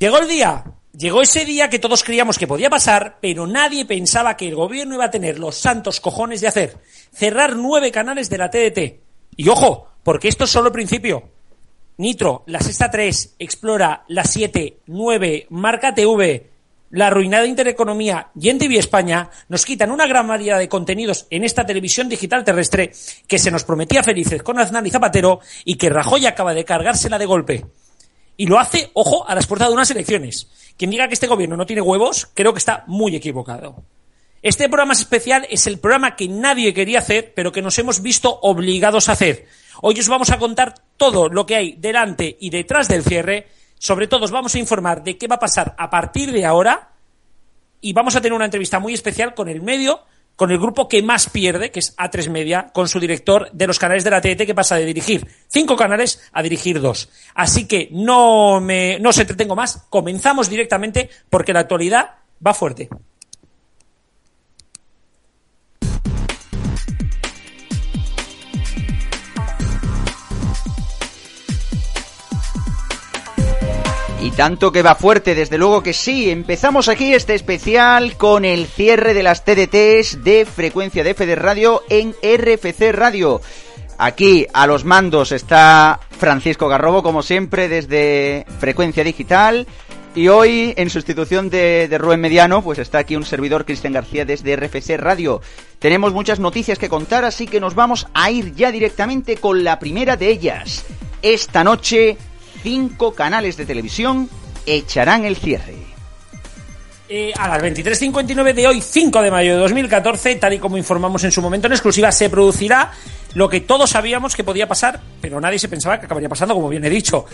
Llegó el día, llegó ese día que todos creíamos que podía pasar, pero nadie pensaba que el gobierno iba a tener los santos cojones de hacer. Cerrar nueve canales de la TDT. Y ojo, porque esto es solo el principio. Nitro, la sexta 3, Explora, la 7, 9, Marca TV, la arruinada Intereconomía y en TV España nos quitan una gran variedad de contenidos en esta televisión digital terrestre que se nos prometía felices con Aznar y Zapatero y que Rajoy acaba de cargársela de golpe. Y lo hace, ojo, a las puertas de unas elecciones. Quien diga que este gobierno no tiene huevos, creo que está muy equivocado. Este programa especial es el programa que nadie quería hacer, pero que nos hemos visto obligados a hacer. Hoy os vamos a contar todo lo que hay delante y detrás del cierre. Sobre todo os vamos a informar de qué va a pasar a partir de ahora. Y vamos a tener una entrevista muy especial con el medio con el grupo que más pierde, que es A3 Media, con su director de los canales de la TET, que pasa de dirigir cinco canales a dirigir dos. Así que no me, no os entretengo más, comenzamos directamente porque la actualidad va fuerte. Tanto que va fuerte, desde luego que sí. Empezamos aquí este especial con el cierre de las TDTs de frecuencia de FD Radio en RFC Radio. Aquí a los mandos está Francisco Garrobo, como siempre, desde Frecuencia Digital. Y hoy, en sustitución de, de, Rubén Mediano, pues está aquí un servidor, Cristian García, desde RFC Radio. Tenemos muchas noticias que contar, así que nos vamos a ir ya directamente con la primera de ellas. Esta noche cinco canales de televisión echarán el cierre. Eh, a las 23.59 de hoy, 5 de mayo de 2014, tal y como informamos en su momento en exclusiva, se producirá lo que todos sabíamos que podía pasar, pero nadie se pensaba que acabaría pasando, como bien he dicho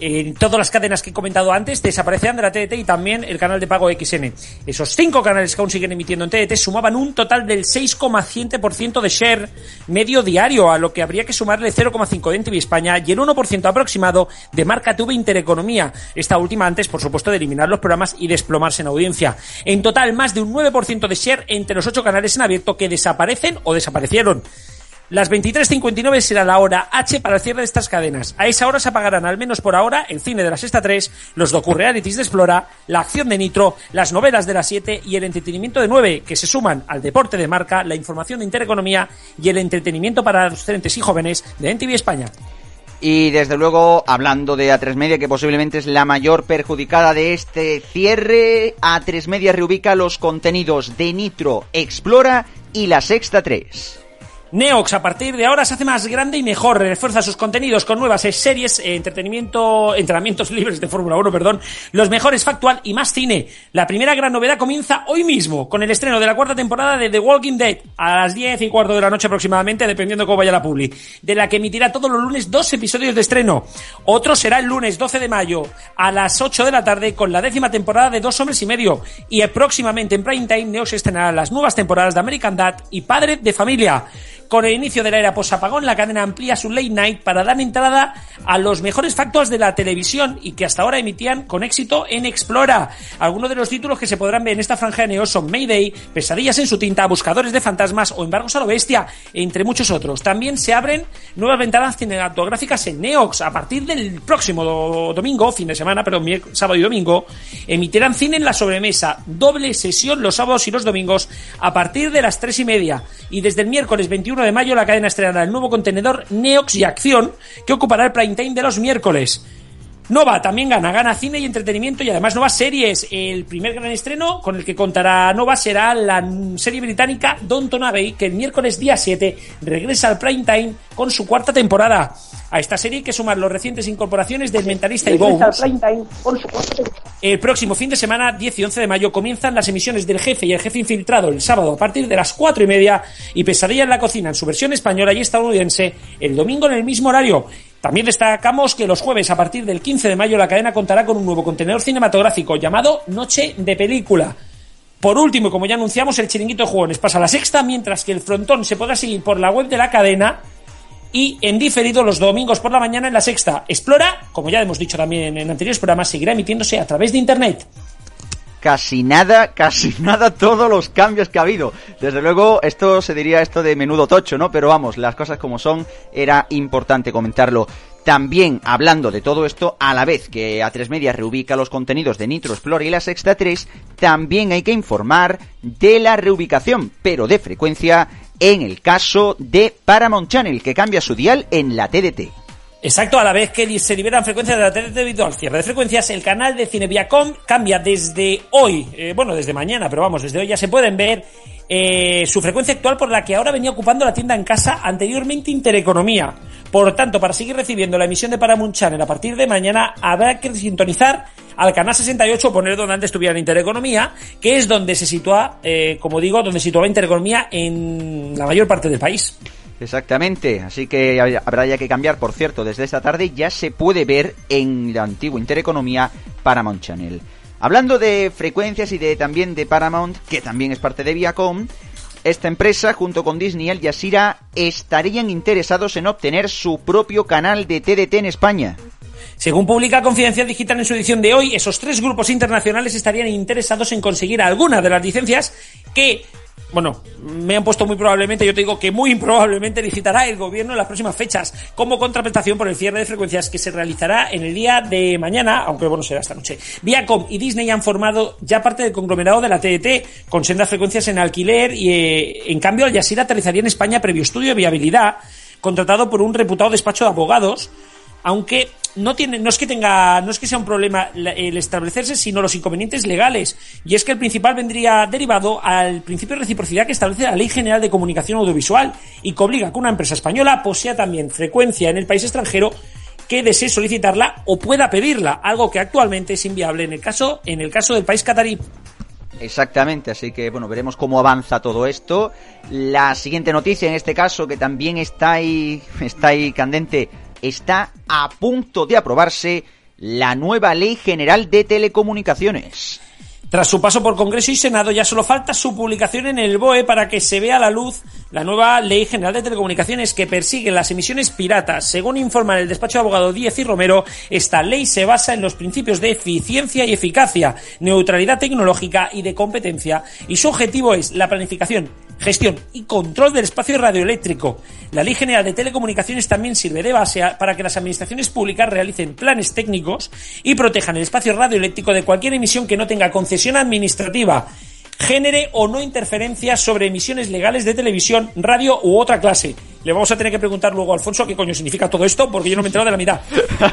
en todas las cadenas que he comentado antes desaparecerán de la TDT y también el canal de pago XN. Esos cinco canales que aún siguen emitiendo en TDT sumaban un total del 6,7% de share medio diario, a lo que habría que sumarle 0,5% de NTV España y el 1% aproximado de Marca TV Intereconomía. Esta última antes, por supuesto, de eliminar los programas y desplomarse en audiencia. En total, más de un 9% de share entre los ocho canales en abierto que desaparecen o desaparecieron. Las 23.59 será la hora H para el cierre de estas cadenas. A esa hora se apagarán, al menos por ahora, el cine de la sexta 3, los docu-realities de Explora, la acción de Nitro, las novelas de la 7 y el entretenimiento de 9, que se suman al deporte de marca, la información de intereconomía y el entretenimiento para los docentes y jóvenes de NTV España. Y desde luego, hablando de A3 Media, que posiblemente es la mayor perjudicada de este cierre, A3 Media reubica los contenidos de Nitro, Explora y la Sexta 3. Neox a partir de ahora se hace más grande y mejor, refuerza sus contenidos con nuevas series, eh, entretenimiento, entrenamientos libres de Fórmula 1, perdón, los mejores factual y más cine. La primera gran novedad comienza hoy mismo con el estreno de la cuarta temporada de The Walking Dead a las 10 y cuarto de la noche aproximadamente, dependiendo cómo vaya la publi, de la que emitirá todos los lunes dos episodios de estreno. Otro será el lunes 12 de mayo a las 8 de la tarde con la décima temporada de Dos Hombres y Medio y próximamente en Prime Time Neox estrenará las nuevas temporadas de American Dad y Padre de Familia. Con el inicio de la era posapagón, la cadena amplía su late night para dar entrada a los mejores factos de la televisión y que hasta ahora emitían con éxito en Explora. Algunos de los títulos que se podrán ver en esta franja de Neo son Mayday, Pesadillas en su tinta, Buscadores de fantasmas o Embargos a lo bestia, entre muchos otros. También se abren nuevas ventanas cinematográficas en Neox. A partir del próximo domingo, fin de semana, pero sábado y domingo, emitirán cine en la sobremesa. Doble sesión los sábados y los domingos a partir de las tres y media. Y desde el miércoles 21 de mayo la cadena estrenará el nuevo contenedor Neox y Acción que ocupará el prime time de los miércoles. Nova también gana, gana cine y entretenimiento y además nuevas series. El primer gran estreno con el que contará Nova será la serie británica Don Abbey, que el miércoles día 7 regresa al prime time con su cuarta temporada. A esta serie hay que sumar los recientes incorporaciones del Mentalista y Bones. El próximo fin de semana, 10 y 11 de mayo, comienzan las emisiones del Jefe y el Jefe Infiltrado el sábado a partir de las 4 y media y Pesadilla en la Cocina en su versión española y estadounidense el domingo en el mismo horario. También destacamos que los jueves a partir del 15 de mayo la cadena contará con un nuevo contenedor cinematográfico llamado Noche de Película. Por último, como ya anunciamos, el chiringuito de jugones pasa a la sexta, mientras que el frontón se podrá seguir por la web de la cadena y en diferido los domingos por la mañana en la sexta. Explora, como ya hemos dicho también en anteriores programas, seguirá emitiéndose a través de Internet casi nada, casi nada todos los cambios que ha habido. Desde luego, esto se diría esto de menudo tocho, ¿no? Pero vamos, las cosas como son, era importante comentarlo. También hablando de todo esto, a la vez que A3 Media reubica los contenidos de Nitro Explore y la Sexta 3, también hay que informar de la reubicación, pero de frecuencia, en el caso de Paramount Channel, que cambia su dial en la TDT. Exacto, a la vez que se liberan frecuencias de la TDT debido al cierre de frecuencias, el canal de Cineviacom cambia desde hoy, eh, bueno, desde mañana, pero vamos, desde hoy ya se pueden ver eh, su frecuencia actual por la que ahora venía ocupando la tienda en casa anteriormente Intereconomía. Por tanto, para seguir recibiendo la emisión de Paramount Channel a partir de mañana, habrá que sintonizar al canal 68, poner donde antes estuviera Intereconomía, que es donde se sitúa, eh, como digo, donde situaba Intereconomía en la mayor parte del país. Exactamente, así que habrá ya que cambiar, por cierto, desde esta tarde ya se puede ver en la antigua Intereconomía Paramount Channel. Hablando de frecuencias y de también de Paramount, que también es parte de Viacom, esta empresa, junto con Disney y Al Jazeera, estarían interesados en obtener su propio canal de TDT en España. Según publica Confidencial Digital en su edición de hoy, esos tres grupos internacionales estarían interesados en conseguir alguna de las licencias que bueno, me han puesto muy probablemente, yo te digo que muy improbablemente licitará el gobierno en las próximas fechas, como contraprestación por el cierre de frecuencias que se realizará en el día de mañana, aunque bueno, será esta noche. Viacom y Disney han formado ya parte del conglomerado de la TDT, con sendas frecuencias en alquiler y eh, en cambio Al Jazeera aterrizaría en España previo estudio de viabilidad, contratado por un reputado despacho de abogados, aunque no tiene, no es que tenga, no es que sea un problema el establecerse, sino los inconvenientes legales. Y es que el principal vendría derivado al principio de reciprocidad que establece la Ley General de Comunicación Audiovisual y que obliga a que una empresa española posea también frecuencia en el país extranjero que desee solicitarla o pueda pedirla, algo que actualmente es inviable en el caso, en el caso del país catarí. Exactamente, así que bueno, veremos cómo avanza todo esto. La siguiente noticia en este caso, que también está ahí, está ahí candente, está a punto de aprobarse la nueva Ley General de Telecomunicaciones. Tras su paso por Congreso y Senado, ya solo falta su publicación en el BOE para que se vea a la luz la nueva Ley General de Telecomunicaciones que persigue las emisiones piratas. Según informa el despacho de abogado Díez y Romero, esta ley se basa en los principios de eficiencia y eficacia, neutralidad tecnológica y de competencia, y su objetivo es la planificación, gestión y control del espacio radioeléctrico. La Ley General de Telecomunicaciones también sirve de base para que las administraciones públicas realicen planes técnicos y protejan el espacio radioeléctrico de cualquier emisión que no tenga concesión administrativa genere o no interferencias sobre emisiones legales de televisión, radio u otra clase. Le vamos a tener que preguntar luego a Alfonso qué coño significa todo esto, porque yo no me he enterado de la mitad.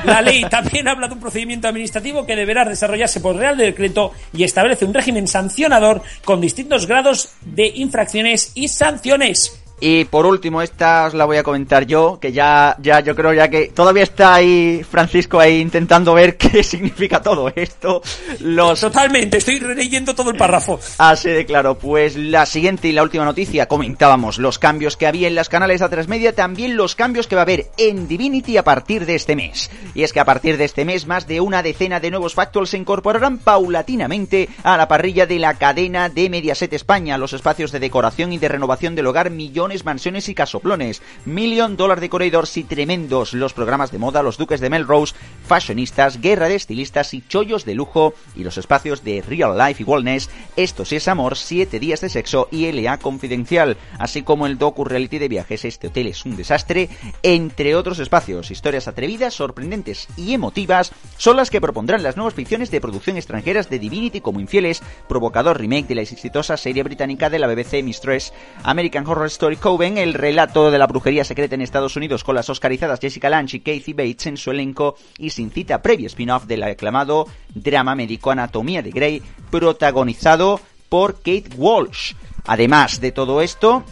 La ley también habla de un procedimiento administrativo que deberá desarrollarse por Real Decreto y establece un régimen sancionador con distintos grados de infracciones y sanciones. Y por último, esta os la voy a comentar yo, que ya, ya yo creo ya que todavía está ahí Francisco ahí intentando ver qué significa todo esto. Los... Totalmente, estoy leyendo todo el párrafo. Así de claro, pues la siguiente y la última noticia, comentábamos los cambios que había en las canales a tres media, también los cambios que va a haber en Divinity a partir de este mes. Y es que a partir de este mes más de una decena de nuevos factuals se incorporarán paulatinamente a la parrilla de la cadena de Mediaset España, los espacios de decoración y de renovación del hogar millón mansiones y casoplones, Million Dollar Decorators y tremendos los programas de moda, los duques de Melrose, fashionistas, guerra de estilistas y chollos de lujo y los espacios de Real Life y Wellness, Esto sí es amor, 7 días de sexo y LA confidencial, así como el docu reality de viajes Este hotel es un desastre, entre otros espacios, historias atrevidas, sorprendentes y emotivas son las que propondrán las nuevas ficciones de producción extranjeras de Divinity como Infieles, provocador remake de la exitosa serie británica de la BBC Mistress, American Horror Story Coven, el relato de la brujería secreta en Estados Unidos con las oscarizadas Jessica Lange y Kathy Bates en su elenco y sin cita previa spin-off del aclamado drama médico Anatomía de Grey, protagonizado por Kate Walsh. Además de todo esto,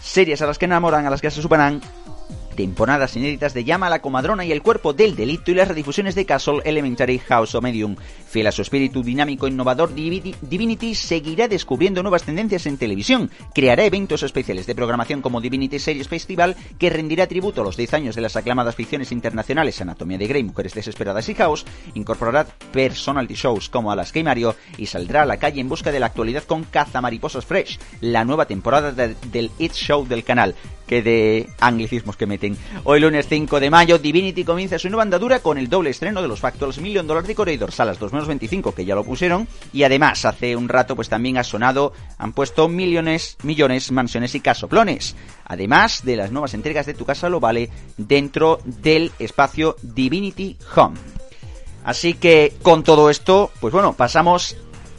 series a las que enamoran, a las que se superan temporadas inéditas de Llama a la Comadrona y el Cuerpo del Delito y las redifusiones de Castle, Elementary, House o Medium. Fiel a su espíritu dinámico e innovador, Divinity seguirá descubriendo nuevas tendencias en televisión, creará eventos especiales de programación como Divinity Series Festival, que rendirá tributo a los 10 años de las aclamadas ficciones internacionales Anatomía de Grey, Mujeres Desesperadas y House, incorporará personality shows como Alaska y Mario y saldrá a la calle en busca de la actualidad con Caza Mariposas Fresh, la nueva temporada del It Show del canal que de anglicismos que meten. Hoy lunes 5 de mayo, Divinity comienza su nueva andadura con el doble estreno de los Factuals Million Dollar Decorator, salas 2 menos 25, que ya lo pusieron, y además hace un rato pues también ha sonado, han puesto millones, millones, mansiones y casoplones, además de las nuevas entregas de tu casa lo vale dentro del espacio Divinity Home. Así que con todo esto, pues bueno, pasamos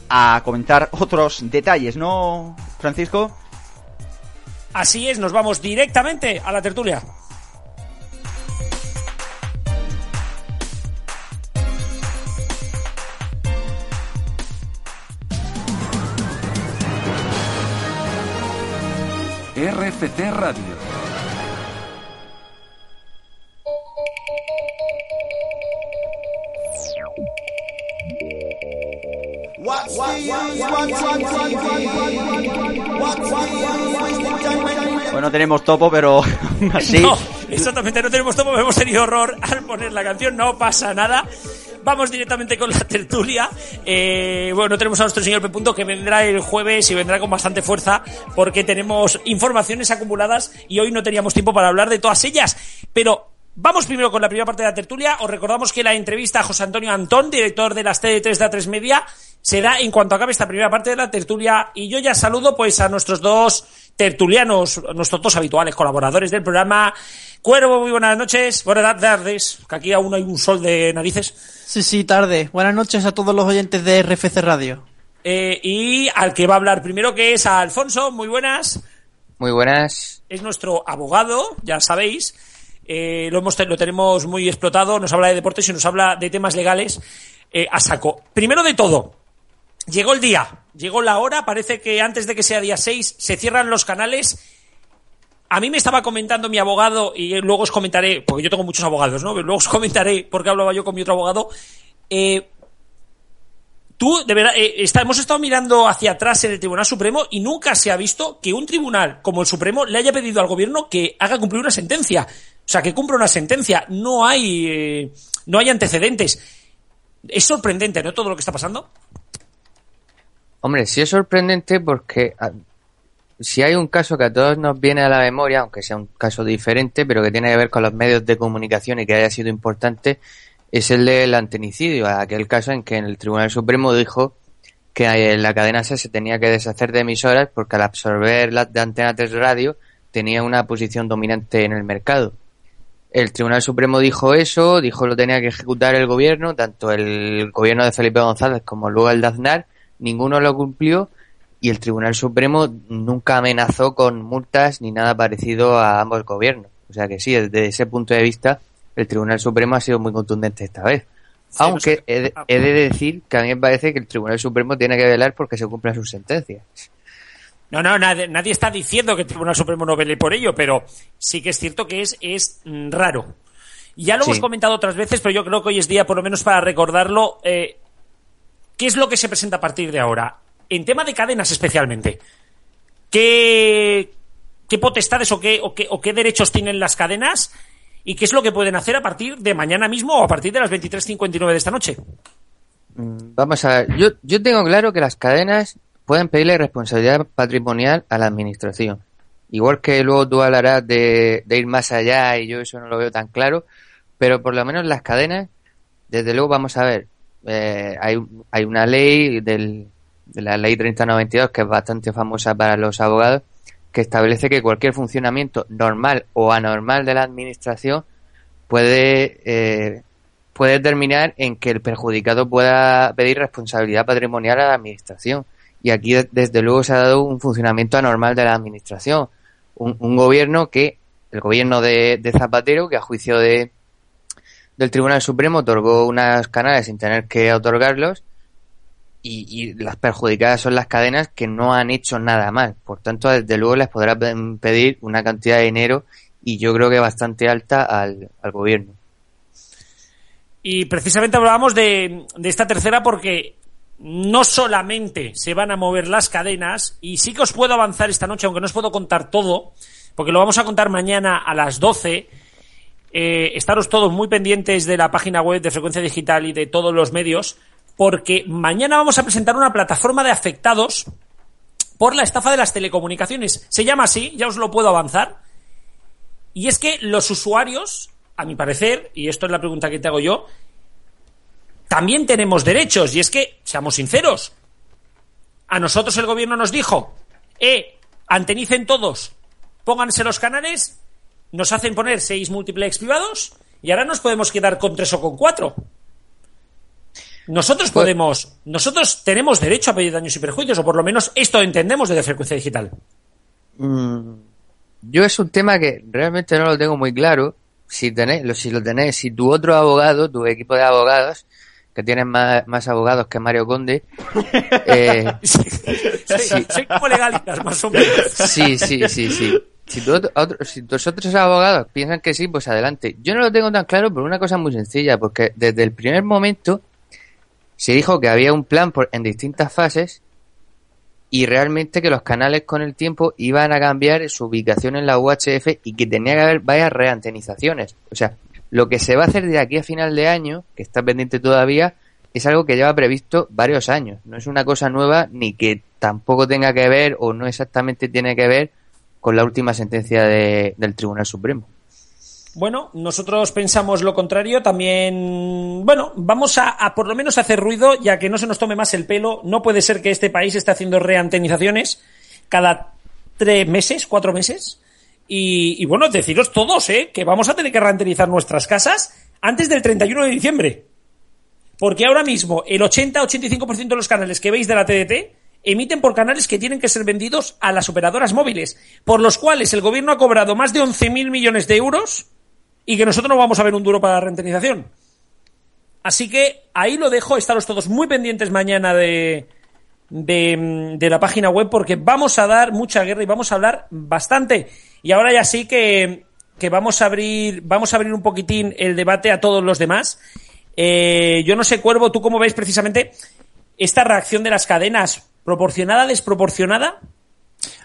a comentar otros detalles, ¿no, Francisco? Así es, nos vamos directamente a la tertulia. RFT Radio. Bueno, tenemos topo, pero así. No, exactamente, no tenemos topo, hemos tenido horror al poner la canción, no pasa nada. Vamos directamente con la tertulia. Eh, bueno, tenemos a nuestro señor P. que vendrá el jueves y vendrá con bastante fuerza porque tenemos informaciones acumuladas y hoy no teníamos tiempo para hablar de todas ellas. Pero Vamos primero con la primera parte de la tertulia. Os recordamos que la entrevista a José Antonio Antón, director de las TD3 de A3 Media, será en cuanto acabe esta primera parte de la tertulia. Y yo ya saludo pues a nuestros dos tertulianos, nuestros dos habituales colaboradores del programa. Cuervo, muy buenas noches. Buenas tardes, que aquí aún hay un sol de narices. Sí, sí, tarde. Buenas noches a todos los oyentes de RFC Radio. Eh, y al que va a hablar primero, que es a Alfonso. Muy buenas. Muy buenas. Es nuestro abogado, ya sabéis. Eh, lo, hemos, lo tenemos muy explotado, nos habla de deportes y nos habla de temas legales eh, a saco. Primero de todo, llegó el día, llegó la hora, parece que antes de que sea día 6 se cierran los canales. A mí me estaba comentando mi abogado, y luego os comentaré, porque yo tengo muchos abogados, ¿no? Luego os comentaré por qué hablaba yo con mi otro abogado. Eh, tú, de verdad, eh, está, hemos estado mirando hacia atrás en el Tribunal Supremo y nunca se ha visto que un tribunal como el Supremo le haya pedido al gobierno que haga cumplir una sentencia. O sea, que cumpla una sentencia. No hay, eh, no hay antecedentes. Es sorprendente, ¿no? Todo lo que está pasando. Hombre, sí es sorprendente porque si hay un caso que a todos nos viene a la memoria, aunque sea un caso diferente, pero que tiene que ver con los medios de comunicación y que haya sido importante, es el del antenicidio, aquel caso en que el Tribunal Supremo dijo que la cadena se tenía que deshacer de emisoras porque al absorber las de antena 3 radio tenía una posición dominante en el mercado. El Tribunal Supremo dijo eso, dijo lo tenía que ejecutar el gobierno, tanto el gobierno de Felipe González como luego el de Aznar, ninguno lo cumplió y el Tribunal Supremo nunca amenazó con multas ni nada parecido a ambos gobiernos. O sea que sí, desde ese punto de vista, el Tribunal Supremo ha sido muy contundente esta vez. Aunque he de, he de decir que a mí me parece que el Tribunal Supremo tiene que velar porque se cumplan sus sentencias. No, no, nadie, nadie, está diciendo que el Tribunal Supremo no vele por ello, pero sí que es cierto que es, es mm, raro. Ya lo sí. hemos comentado otras veces, pero yo creo que hoy es día, por lo menos para recordarlo, eh, ¿qué es lo que se presenta a partir de ahora? En tema de cadenas especialmente. ¿Qué, potestades o qué, o, qué, o qué derechos tienen las cadenas? ¿Y qué es lo que pueden hacer a partir de mañana mismo o a partir de las 23.59 de esta noche? Mm, vamos a ver, yo, tengo claro que las cadenas pueden pedirle responsabilidad patrimonial a la administración. Igual que luego tú hablarás de, ir más allá y yo eso no lo veo tan claro, pero por lo menos las cadenas, desde luego vamos a ver, eh, hay, hay una ley del, de la ley 3092 que es bastante famosa para los abogados, que establece que cualquier funcionamiento normal o anormal de la administración puede, eh, puede terminar en que el perjudicado pueda pedir responsabilidad patrimonial a la administración y aquí desde luego se ha dado un funcionamiento anormal de la administración. Un, un gobierno que, el gobierno de, de, Zapatero, que a juicio de, del Tribunal Supremo otorgó unas canales sin tener que otorgarlos y, las perjudicadas son las cadenas que no han hecho nada mal. Por tanto, desde luego les podrá pedir una cantidad de dinero y yo creo que bastante alta al, al gobierno. Y precisamente hablábamos de, de esta tercera porque no solamente se van a mover las cadenas, y sí que os puedo avanzar esta noche, aunque no os puedo contar todo, porque lo vamos a contar mañana a las 12. Eh, estaros todos muy pendientes de la página web de Frecuencia Digital y de todos los medios, porque mañana vamos a presentar una plataforma de afectados por la estafa de las telecomunicaciones. Se llama así, ya os lo puedo avanzar. Y es que los usuarios, a mi parecer, y esto es la pregunta que te hago yo, también tenemos derechos. Y es que, seamos sinceros, a nosotros el gobierno nos dijo, eh, antenicen todos, pónganse los canales, nos hacen poner seis multiplex privados y ahora nos podemos quedar con tres o con cuatro. Nosotros Pues- podemos, nosotros tenemos derecho a pedir daños y perjuicios, o por lo menos esto entendemos de frecuencia digital. Mm, Yo es un tema que realmente no lo tengo muy claro. Si tenéis, lo- si lo tenéis, si tu otro abogado, tu equipo de abogados, que tienen más, más abogados que Mario Conde, eh, más o menos. sí, sí, sí, sí. Si, tu otro- si tus otros abogados piensan que sí, pues adelante. Yo no lo tengo tan claro por una cosa muy sencilla, porque desde el primer momento se dijo que había un plan por, en distintas fases y realmente que los canales con el tiempo iban a cambiar su ubicación en la UHF y que tenía que haber varias reantenizaciones. O sea, lo que se va a hacer de aquí a final de año, que está pendiente todavía, es algo que lleva previsto varios años. No es una cosa nueva ni que tampoco tenga que ver o no exactamente tiene que ver con la última sentencia de- del Tribunal Supremo. Bueno, nosotros pensamos lo contrario. También, bueno, vamos a, por lo menos hacer ruido, ya que no se nos tome más el pelo. No puede ser que este país esté haciendo reantenizaciones cada tres meses, cuatro meses. Y, y bueno, deciros todos, ¿eh? Que vamos a tener que reantenizar nuestras casas antes del 31 de diciembre. Porque ahora mismo el 80-85% de los canales que veis de la TDT emiten por canales que tienen que ser vendidos a las operadoras móviles, por los cuales el gobierno ha cobrado más de 11.000 millones de euros y que nosotros no vamos a ver un duro para la rentenización. Así que ahí lo dejo, estaros todos muy pendientes mañana de, de, de la página web porque vamos a dar mucha guerra y vamos a hablar bastante. Y ahora ya sí que, que vamos a abrir, vamos a abrir un poquitín el debate a todos los demás. Eh, yo no sé, Cuervo, tú cómo ves precisamente esta reacción de las cadenas, proporcionada, desproporcionada.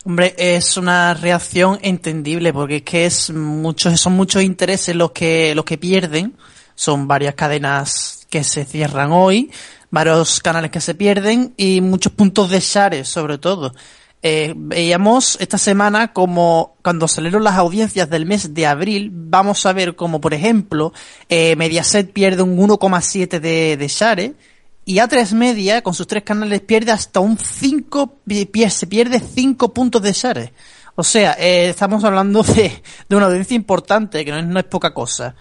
Hombre, es una reacción entendible porque es que es muchos, son muchos intereses los que, los que pierden. Son varias cadenas que se cierran hoy, varios canales que se pierden y muchos puntos de share sobre todo. Eh, veíamos esta semana como cuando salieron las audiencias del mes de abril, vamos a ver como por ejemplo eh, Mediaset pierde un 1,7 de, de share y A3 Media con sus tres canales pierde hasta un 5, pi- se pierde 5 puntos de share. O sea, eh, estamos hablando de, de una audiencia importante que no es, no es poca cosa.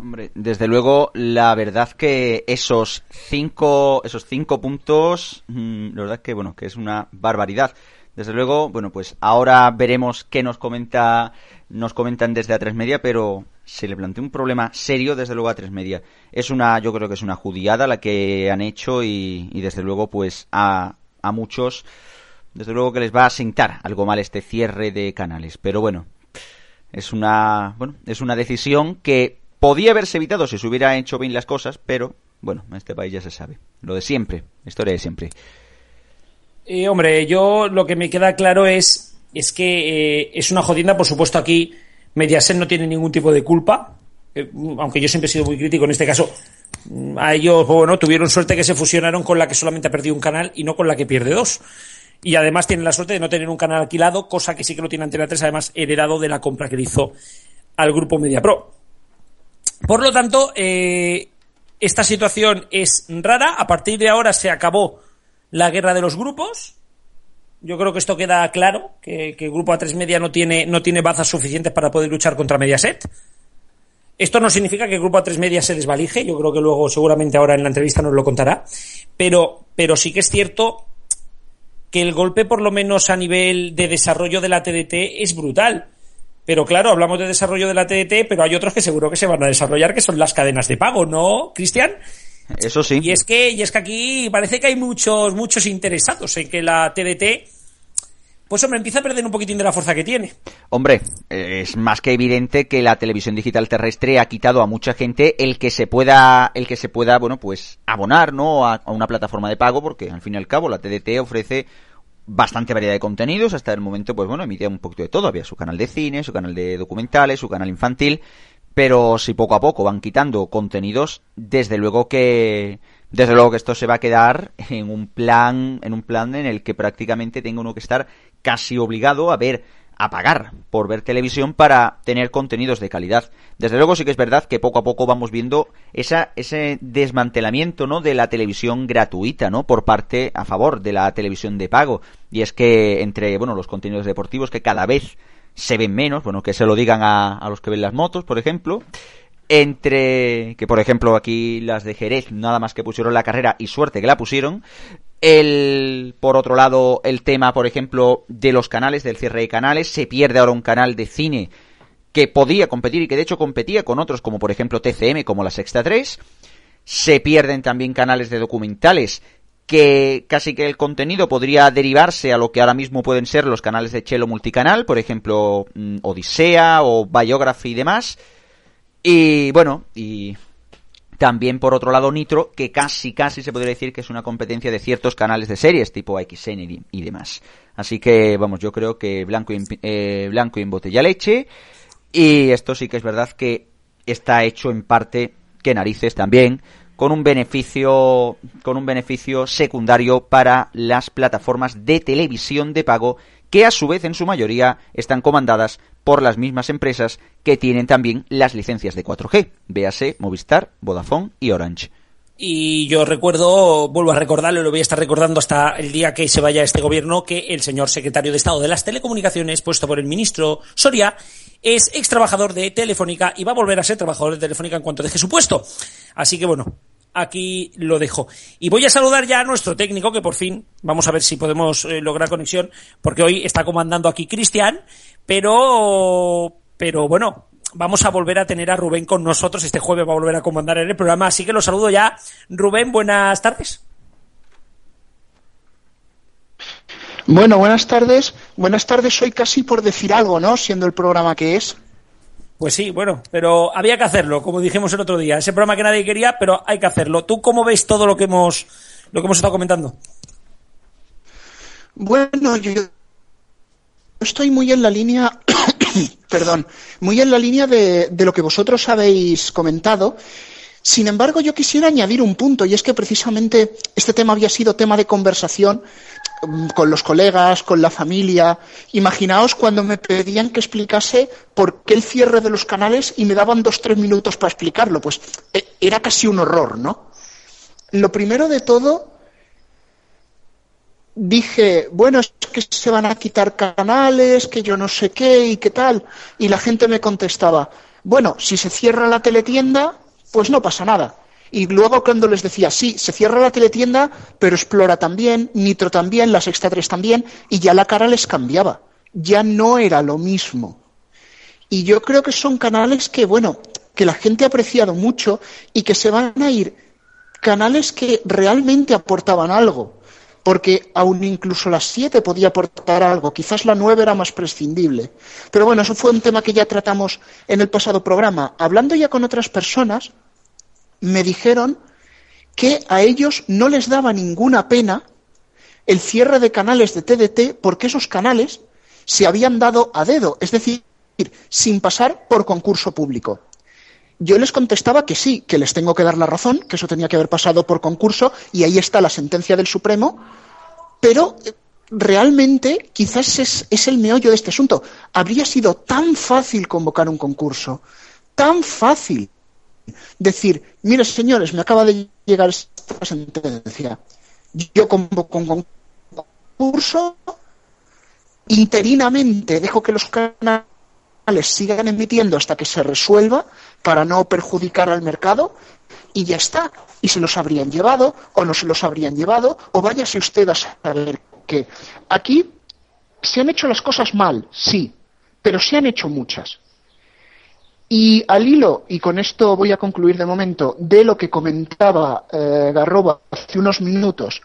Hombre, desde luego, la verdad que esos cinco, esos cinco puntos, mm, la verdad que bueno, que es una barbaridad. Desde luego, bueno, pues ahora veremos qué nos comenta, nos comentan desde A3 Media, pero se le plantea un problema serio desde luego a A3 Media. Es una, yo creo que es una judiada la que han hecho y, desde luego pues a, a muchos, desde luego que les va a sentar algo mal este cierre de canales. Pero bueno, es una, bueno, es una decisión que podía haberse evitado si se hubiera hecho bien las cosas, pero bueno, en este país ya se sabe. Lo de siempre, historia de siempre. Eh, hombre, yo lo que me queda claro es, es que eh, es una jodienda, por supuesto aquí Mediaset no tiene ningún tipo de culpa, eh, aunque yo siempre he sido muy crítico en este caso. mm, A ellos, bueno, tuvieron suerte que se fusionaron con la que solamente ha perdido un canal y no con la que pierde dos. Y además tienen la suerte de no tener un canal alquilado, cosa que sí que lo tiene Antena 3, además heredado de la compra que le hizo al grupo MediaPro. Por lo tanto, eh, esta situación es rara. A partir de ahora se acabó la guerra de los grupos. Yo creo que esto queda claro, que, que el grupo A3 Media no tiene, no tiene bazas suficientes para poder luchar contra Mediaset. Esto no significa que el grupo A3 Media se desvalije, yo creo que luego seguramente ahora en la entrevista nos lo contará, pero, pero sí que es cierto que el golpe por lo menos a nivel de desarrollo de la TDT es brutal. Pero claro, hablamos de desarrollo de la TDT, pero hay otros que seguro que se van a desarrollar, que son las cadenas de pago, ¿no, Cristian? Eso sí. Y es que, y es que aquí parece que hay muchos, muchos interesados en que la TDT, pues hombre, empieza a perder un poquitín de la fuerza que tiene. Hombre, eh, es más que evidente que la televisión digital terrestre ha quitado a mucha gente el que se pueda, el que se pueda, bueno, pues abonar, ¿no? A, a una plataforma de pago, porque al fin y al cabo la TDT ofrece bastante variedad de contenidos. Hasta el momento, pues bueno, emitía un poquito de todo. Había su canal de cine, su canal de documentales, su canal infantil. Pero si poco a poco van quitando contenidos, desde luego que, desde luego que esto se va a quedar en un plan, en un plan en el que prácticamente tenga uno que estar casi obligado a ver a pagar por ver televisión para tener contenidos de calidad. Desde luego sí que es verdad que poco a poco vamos viendo esa, ese desmantelamiento ¿no? de la televisión gratuita, ¿no? Por parte a favor de la televisión de pago. Y es que entre bueno los contenidos deportivos que cada vez se ven menos, bueno, que se lo digan a, a los que ven las motos, por ejemplo, entre que por ejemplo aquí las de Jerez nada más que pusieron la carrera y suerte que la pusieron. El por otro lado el tema por ejemplo de los canales del cierre de canales. Se pierde ahora un canal de cine que podía competir y que de hecho competía con otros como por ejemplo TCM como la Sexta 3 se pierden también canales de documentales que casi que el contenido podría derivarse a lo que ahora mismo pueden ser los canales de Chelo multicanal, por ejemplo, mm, Odisea o Biography y demás, y bueno, y también por otro lado Nitro, que casi casi se podría decir que es una competencia de ciertos canales de series tipo XN y, y demás. Así que vamos, yo creo que blanco y, eh, blanco y en botella leche. Y esto sí que es verdad que está hecho en parte, que narices también, con un beneficio, con un beneficio secundario para las plataformas de televisión de pago que a su vez en su mayoría están comandadas por las mismas empresas que tienen también las licencias de 4G, véase Movistar, Vodafone y Orange. Y yo recuerdo, vuelvo a recordarlo, lo voy a estar recordando hasta el día que se vaya este gobierno, que el señor secretario de Estado de las Telecomunicaciones, puesto por el ministro Soria, es ex trabajador de Telefónica y va a volver a ser trabajador de Telefónica en cuanto deje su puesto. Así que bueno, aquí lo dejo. Y voy a saludar ya a nuestro técnico, que por fin, vamos a ver si podemos eh, lograr conexión, porque hoy está comandando aquí Cristian, pero, pero bueno, vamos a volver a tener a Rubén con nosotros. Este jueves va a volver a comandar en el programa, así que lo saludo ya. Rubén, buenas tardes. Bueno, buenas tardes. Buenas tardes, soy casi por decir algo, ¿no? Siendo el programa que es. Pues sí, bueno, pero había que hacerlo, como dijimos el otro día. Ese programa que nadie quería, pero hay que hacerlo. ¿Tú cómo ves todo lo que hemos, lo que hemos estado comentando? Bueno, yo estoy muy en la línea, perdón, muy en la línea de, de lo que vosotros habéis comentado. Sin embargo, yo quisiera añadir un punto, y es que precisamente este tema había sido tema de conversación mm, con los colegas, con la familia. Imaginaos cuando me pedían que explicase por qué el cierre de los canales y me daban dos, tres minutos para explicarlo. Pues eh, era casi un horror, ¿no? Lo primero de todo, dije, bueno, es que se van a quitar canales, que yo no sé qué y qué tal. Y la gente me contestaba, bueno, si se cierra la teletienda, pues no pasa nada. Y luego cuando les decía, sí, se cierra la teletienda, pero Explora también, Nitro también, la Sexta 3 también, y ya la cara les cambiaba. Ya no era lo mismo. Y yo creo que son canales que, bueno, que la gente ha apreciado mucho y que se van a ir canales que realmente aportaban algo. Porque aún incluso las 7 podía aportar algo. Quizás la 9 era más prescindible. Pero bueno, eso fue un tema que ya tratamos en el pasado programa. Hablando ya con otras personas, me dijeron que a ellos no les daba ninguna pena el cierre de canales de TDT porque esos canales se habían dado a dedo, es decir, sin pasar por concurso público. Yo les contestaba que sí, que les tengo que dar la razón, que eso tenía que haber pasado por concurso y ahí está la sentencia del Supremo, pero eh, realmente quizás es, el meollo de este asunto. Habría sido tan fácil convocar un concurso, tan fácil decir, mire señores, me acaba de llegar esta sentencia. Yo convoco un concurso, interinamente dejo que los canales sigan emitiendo hasta que se resuelva para no perjudicar al mercado y ya está. Y se los habrían llevado o no se los habrían llevado o váyase usted a saber que aquí se han hecho las cosas mal, sí, pero se han hecho muchas. Y al hilo, y con esto voy a concluir de momento, de lo que comentaba eh, Garroba hace unos minutos,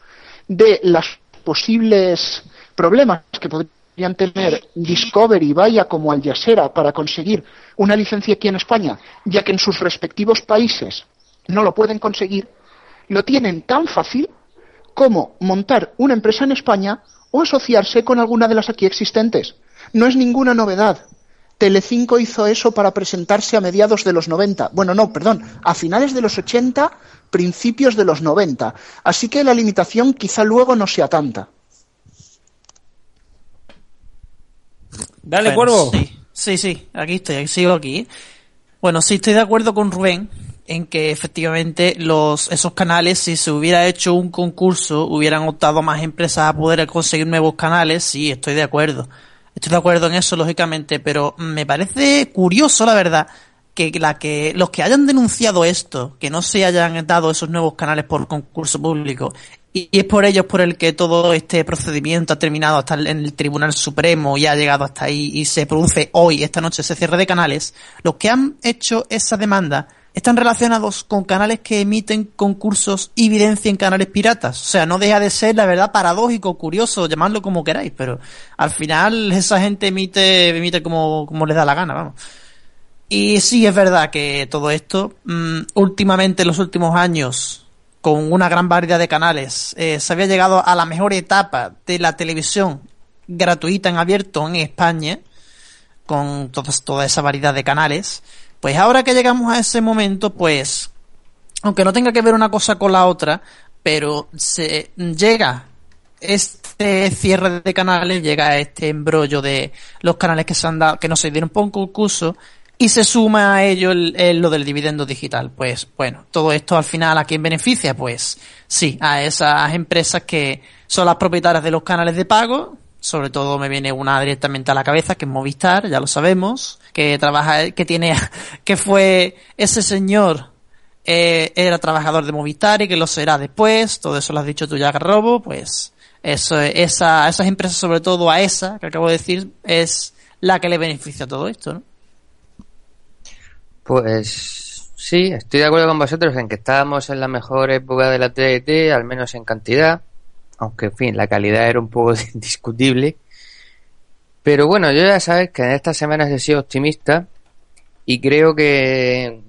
de los posibles problemas que podrían tener Discovery, vaya como Al Jazeera, para conseguir una licencia aquí en España, ya que en sus respectivos países no lo pueden conseguir, lo tienen tan fácil como montar una empresa en España o asociarse con alguna de las aquí existentes. No es ninguna novedad. Telecinco hizo eso para presentarse a mediados de los 90. Bueno, no, perdón, a finales de los 80, principios de los 90. Así que la limitación quizá luego no sea tanta. Dale, Cuervo. Sí, sí, sí, aquí estoy, sigo aquí. Bueno, sí estoy de acuerdo con Rubén en que efectivamente los esos canales, si se hubiera hecho un concurso, hubieran optado más empresas a poder conseguir nuevos canales. Sí, estoy de acuerdo. Estoy de acuerdo en eso, lógicamente, pero me parece curioso, la verdad, que la que los que hayan denunciado esto, que no se hayan dado esos nuevos canales por concurso público, y, es por ellos por el que todo este procedimiento ha terminado hasta en el Tribunal Supremo y ha llegado hasta ahí y se produce hoy, esta noche, ese cierre de canales, los que han hecho esa demanda están relacionados con canales que emiten concursos y evidencia en canales piratas. O sea, no deja de ser, la verdad, paradójico, curioso, llamadlo como queráis, pero al final esa gente emite, emite como, como les da la gana, vamos. Y sí, es verdad que todo esto, mm, últimamente en los últimos años, con una gran variedad de canales, eh, se había llegado a la mejor etapa de la televisión gratuita en abierto en España, con toda esa variedad de canales. Pues ahora que llegamos a ese momento, pues, aunque no tenga que ver una cosa con la otra, pero se llega este cierre de canales, llega este embrollo de los canales que se han dado, que no se dieron por un concurso, y se suma a ello el, el- lo del dividendo digital. Pues bueno, todo esto al final a quién beneficia, pues sí, a esas empresas que son las propietarias de los canales de pago. Sobre todo me viene una directamente a la cabeza, que es Movistar, ya lo sabemos, que trabaja, que tiene, que fue ese señor eh, era trabajador de Movistar y que lo será después, todo eso lo has dicho tú ya, Garrobo, pues eso, esa, esas empresas, sobre todo a esa que acabo de decir, es la que le beneficia todo esto, ¿no? Pues sí, estoy de acuerdo con vosotros en que estábamos en la mejor época de la TDT, al menos en cantidad, aunque en fin, la calidad era un poco discutible. Pero bueno, yo ya sabes que en estas semanas he sido optimista y creo que,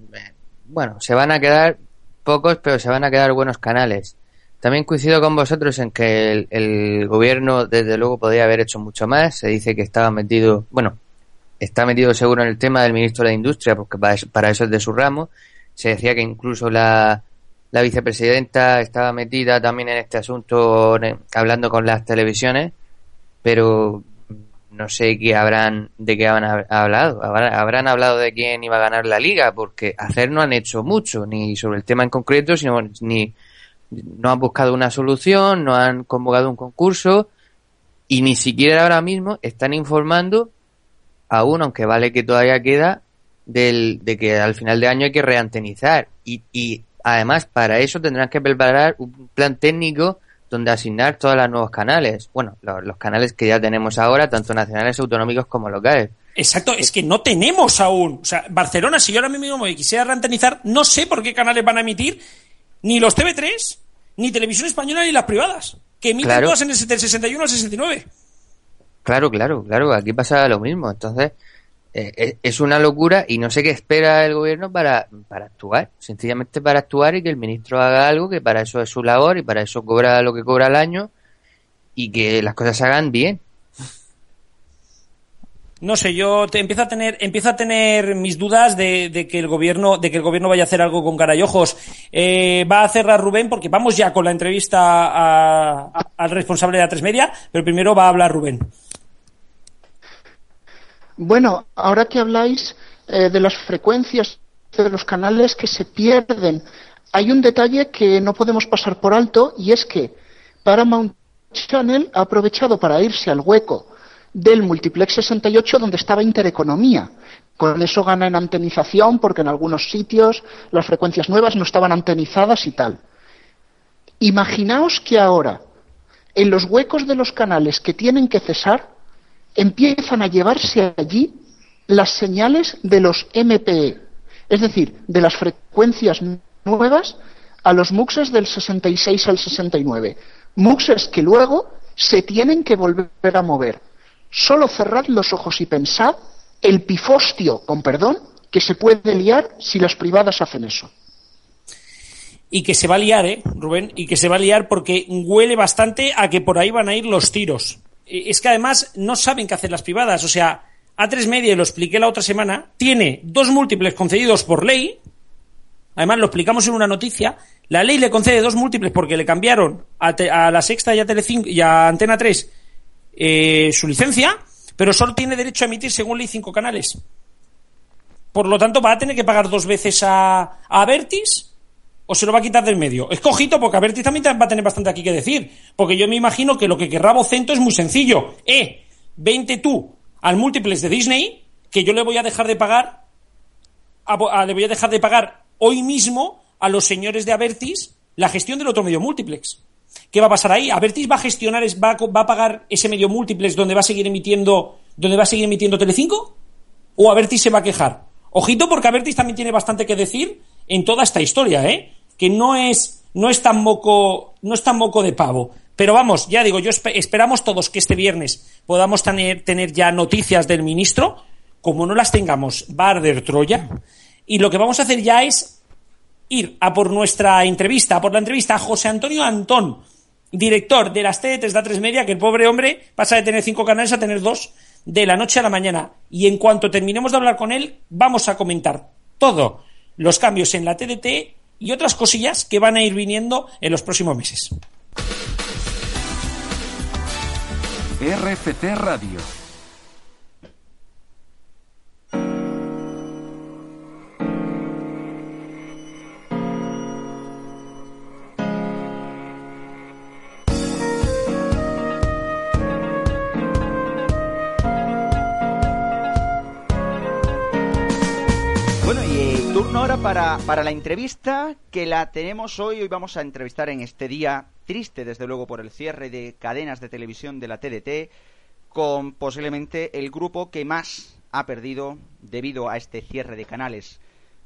bueno, se van a quedar pocos, pero se van a quedar buenos canales. También coincido con vosotros en que el, el gobierno, desde luego, podría haber hecho mucho más. Se dice que estaba metido, bueno, está metido seguro en el tema del ministro de Industria, porque para eso, es de su ramo. Se decía que incluso la, la vicepresidenta estaba metida también en este asunto, hablando con las televisiones, pero no sé qué habrán, de qué habrán hablado. Habrán hablado de quién iba a ganar la liga, porque hacer no han hecho mucho, ni sobre el tema en concreto, sino ni no han buscado una solución, no han convocado un concurso y ni siquiera ahora mismo están informando aún, aunque vale que todavía queda, del, de que al final de año hay que reantenizar. Y, y además, para eso tendrán que preparar un plan técnico donde asignar todos los nuevos canales. Bueno, los, los canales que ya tenemos ahora, tanto nacionales, autonómicos como locales. Exacto, es que no tenemos aún. O sea, Barcelona, si yo ahora mismo me quisiera reantenizar, no sé por qué canales van a emitir ni los TV3, ni Televisión Española, ni las privadas. Que emiten Claro. todas en el del 61 al 69. Claro, claro, claro, aquí pasa lo mismo. Entonces, eh, eh, es una locura y no sé qué espera el gobierno para, para actuar. Sencillamente para actuar y que el ministro haga algo, que para eso es su labor y para eso cobra lo que cobra al año y que las cosas se hagan bien. No sé, yo te empiezo a tener, empiezo a tener mis dudas de, de que el gobierno, de que el gobierno vaya a hacer algo con cara y ojos. Eh, va a cerrar Rubén porque vamos ya con la entrevista a- al responsable de A3 Media, pero primero va a hablar Rubén. Bueno, ahora que habláis eh, de las frecuencias de los canales que se pierden, hay un detalle que no podemos pasar por alto y es que Paramount Channel ha aprovechado para irse al hueco del Multiplex 68 donde estaba Intereconomía. Con eso gana en antenización porque en algunos sitios las frecuencias nuevas no estaban antenizadas y tal. Imaginaos que ahora, en los huecos de los canales que tienen que cesar, empiezan a llevarse allí las señales de los MPE, es decir, de las frecuencias nuevas a los muxes del 66 al 69. Muxes que luego se tienen que volver a mover. Solo cerrad los ojos y pensad el pifostio, con perdón, que se puede liar si las privadas hacen eso. Y que se va a liar, ¿eh, Rubén? Y que se va a liar porque huele bastante a que por ahí van a ir los tiros. Es que además no saben qué hacer las privadas. O sea, A3 Media, y lo expliqué la otra semana, tiene dos múltiples concedidos por ley. Además, lo explicamos en una noticia. La ley le concede dos múltiples porque le cambiaron a, Te- a la Sexta y a Telecinco y a Antena 3 eh, su licencia. pero solo tiene derecho a emitir según ley cinco canales. Por lo tanto, va a tener que pagar dos veces a, a Avertis o se lo va a quitar del medio. Escojito, porque Avertis también va a tener bastante aquí que decir. Porque yo me imagino que lo que querrá Vocento es muy sencillo. Eh, vente tú al múltiples de Disney, que yo le voy a dejar de pagar, le voy a dejar de pagar hoy mismo a los señores de Avertis la gestión del otro medio múltiplex. ¿Qué va a pasar ahí? ¿Avertis va a gestionar, va a, va a pagar ese medio múltiplex donde va a seguir emitiendo, donde va a seguir emitiendo Telecinco? ¿O Avertis se va a quejar? Ojito porque Avertis también tiene bastante que decir en toda esta historia, ¿eh? Que no es, no es tan moco, no es tan moco de pavo. Pero vamos, ya digo, yo esperamos todos que este viernes podamos tener, tener ya noticias del ministro. Como no las tengamos, va a arder Troya. Y lo que vamos a hacer ya es ir a por nuestra entrevista, a por la entrevista a José Antonio Antón, director de las TDTs de A3 Media, que el pobre hombre pasa de tener cinco canales a tener dos de la noche a la mañana. Y en cuanto terminemos de hablar con él, vamos a comentar todo los cambios en la TDT y otras cosillas que van a ir viniendo en los próximos meses. RFT Radio para, la entrevista que la tenemos hoy. Hoy vamos a entrevistar en este día triste, desde luego, por el cierre de cadenas de televisión de la TDT, con posiblemente el grupo que más ha perdido debido a este cierre de canales.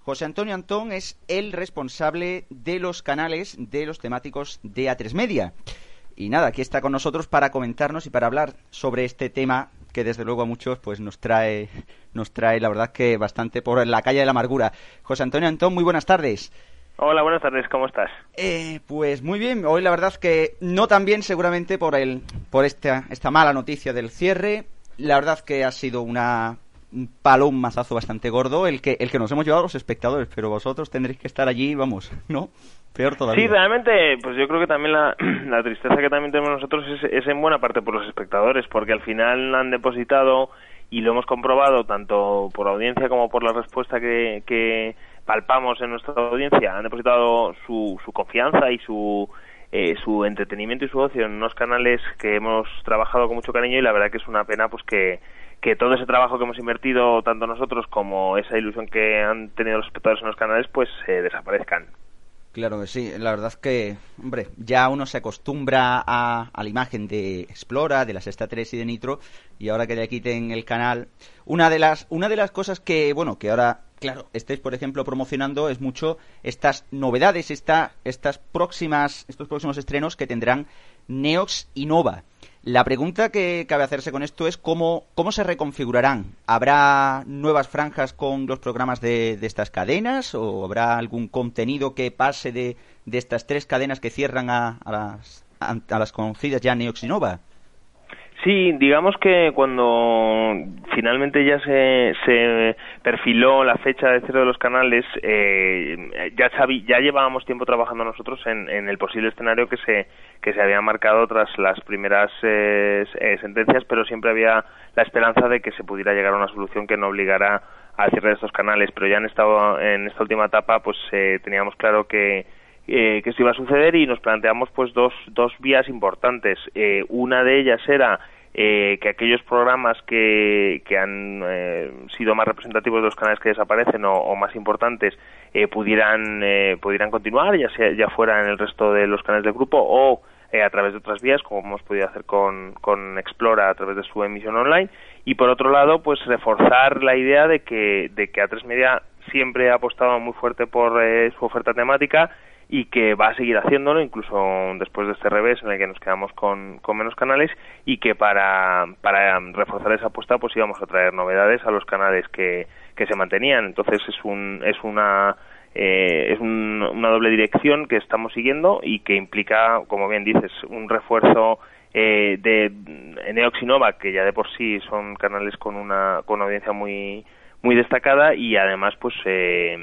José Antonio Antón es el responsable de los canales de los temáticos de A3 Media. Y nada, aquí está con nosotros para comentarnos y para hablar sobre este tema que desde luego a muchos pues nos trae nos trae la verdad que bastante por la calle de la amargura. José Antonio Antón, muy buenas tardes. Hola, buenas tardes, ¿cómo estás? Eh, pues muy bien, hoy la verdad que no tan bien seguramente por el por esta esta mala noticia del cierre. La verdad que ha sido una un palo, un mazazo bastante gordo el que el que nos hemos llevado los espectadores, pero vosotros tendréis que estar allí, vamos, ¿no? Sí, realmente, pues yo creo que también la, la tristeza que también tenemos nosotros es, es en buena parte por los espectadores, porque al final han depositado y lo hemos comprobado tanto por la audiencia como por la respuesta que, que palpamos en nuestra audiencia, han depositado su, su confianza y su eh, su entretenimiento y su ocio en unos canales que hemos trabajado con mucho cariño y la verdad que es una pena pues que, que todo ese trabajo que hemos invertido tanto nosotros como esa ilusión que han tenido los espectadores en los canales pues eh, desaparezcan. Claro que sí, la verdad es que, hombre, ya uno se acostumbra a, la imagen de Explora, de las Sexta 3 y de Nitro, y ahora que le quiten el canal, una de las, una de las cosas que, bueno, que ahora, claro, estéis, por ejemplo, promocionando es mucho estas novedades, esta, estas próximas, estos próximos estrenos que tendrán Neox y Nova. La pregunta que cabe hacerse con esto es cómo, cómo se reconfigurarán. ¿Habrá nuevas franjas con los programas de, de estas cadenas o habrá algún contenido que pase de, de estas tres cadenas que cierran a, a las, a, las conocidas ya Neoxinova? Sí, digamos que cuando finalmente ya se, se perfiló la fecha de cierre de los canales, eh, ya, ya llevábamos tiempo trabajando nosotros en, en, el posible escenario que se, que se había marcado tras las primeras eh, eh, sentencias, pero siempre había la esperanza de que se pudiera llegar a una solución que no obligara al cierre de estos canales. Pero ya en esta, en esta última etapa, pues eh, teníamos claro que eh, que esto iba a suceder y nos planteamos pues dos, dos vías importantes. Eh, una de ellas era eh, que aquellos programas que, que han eh, sido más representativos de los canales que desaparecen o, más importantes eh, pudieran, eh, pudieran continuar, ya, sea, ya fuera en el resto de los canales del grupo o eh, a través de otras vías, como hemos podido hacer con, con Explora a través de su emisión online. Y por otro lado, pues reforzar la idea de que, de que A3 Media siempre ha apostado muy fuerte por eh, su oferta temática y que va a seguir haciéndolo incluso después de este revés en el que nos quedamos con, con menos canales y que para, reforzar esa apuesta pues íbamos a traer novedades a los canales que, que se mantenían. Entonces es un es una eh, es un, una doble dirección que estamos siguiendo y que implica como bien dices un refuerzo eh, de Neoxinova que ya de por sí son canales con una con una audiencia muy muy destacada y además pues eh,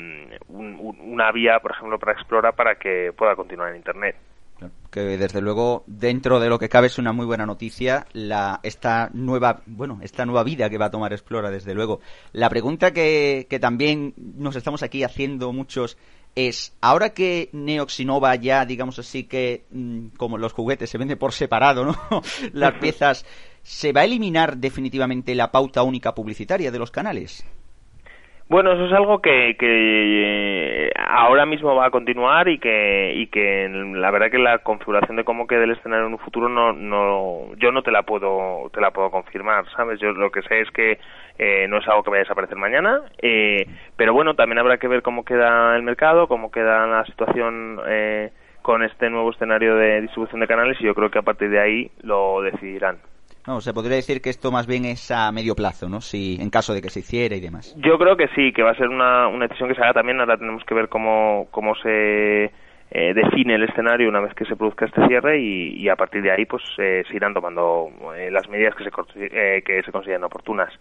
un, una vía por ejemplo para Explora para que pueda continuar en internet. Que desde luego dentro de lo que cabe es una muy buena noticia la esta nueva bueno esta nueva vida que va a tomar Explora desde luego. La pregunta que, que también nos estamos aquí haciendo muchos es ahora que Neoxinova ya digamos así que mm, como los juguetes se vende por separado no las piezas se va a eliminar definitivamente la pauta única publicitaria de los canales bueno, eso es algo que, que eh, ahora mismo va a continuar y que, y que la verdad que la configuración de cómo quede el escenario en un futuro no, no, yo no te la puedo, te la puedo confirmar, ¿sabes? Yo lo que sé es que eh, no es algo que vaya a desaparecer mañana, eh, pero bueno, también habrá que ver cómo queda el mercado, cómo queda la situación eh, con este nuevo escenario de distribución de canales y yo creo que a partir de ahí lo decidirán. No, se podría decir que esto más bien es a medio plazo, ¿no? Si en caso de que se hiciera y demás. Yo creo que sí, que va a ser una, una decisión que se haga también. Ahora tenemos que ver cómo, cómo se eh, define el escenario una vez que se produzca este cierre y, a partir de ahí pues eh, se irán tomando eh, las medidas que se, que se consideren oportunas.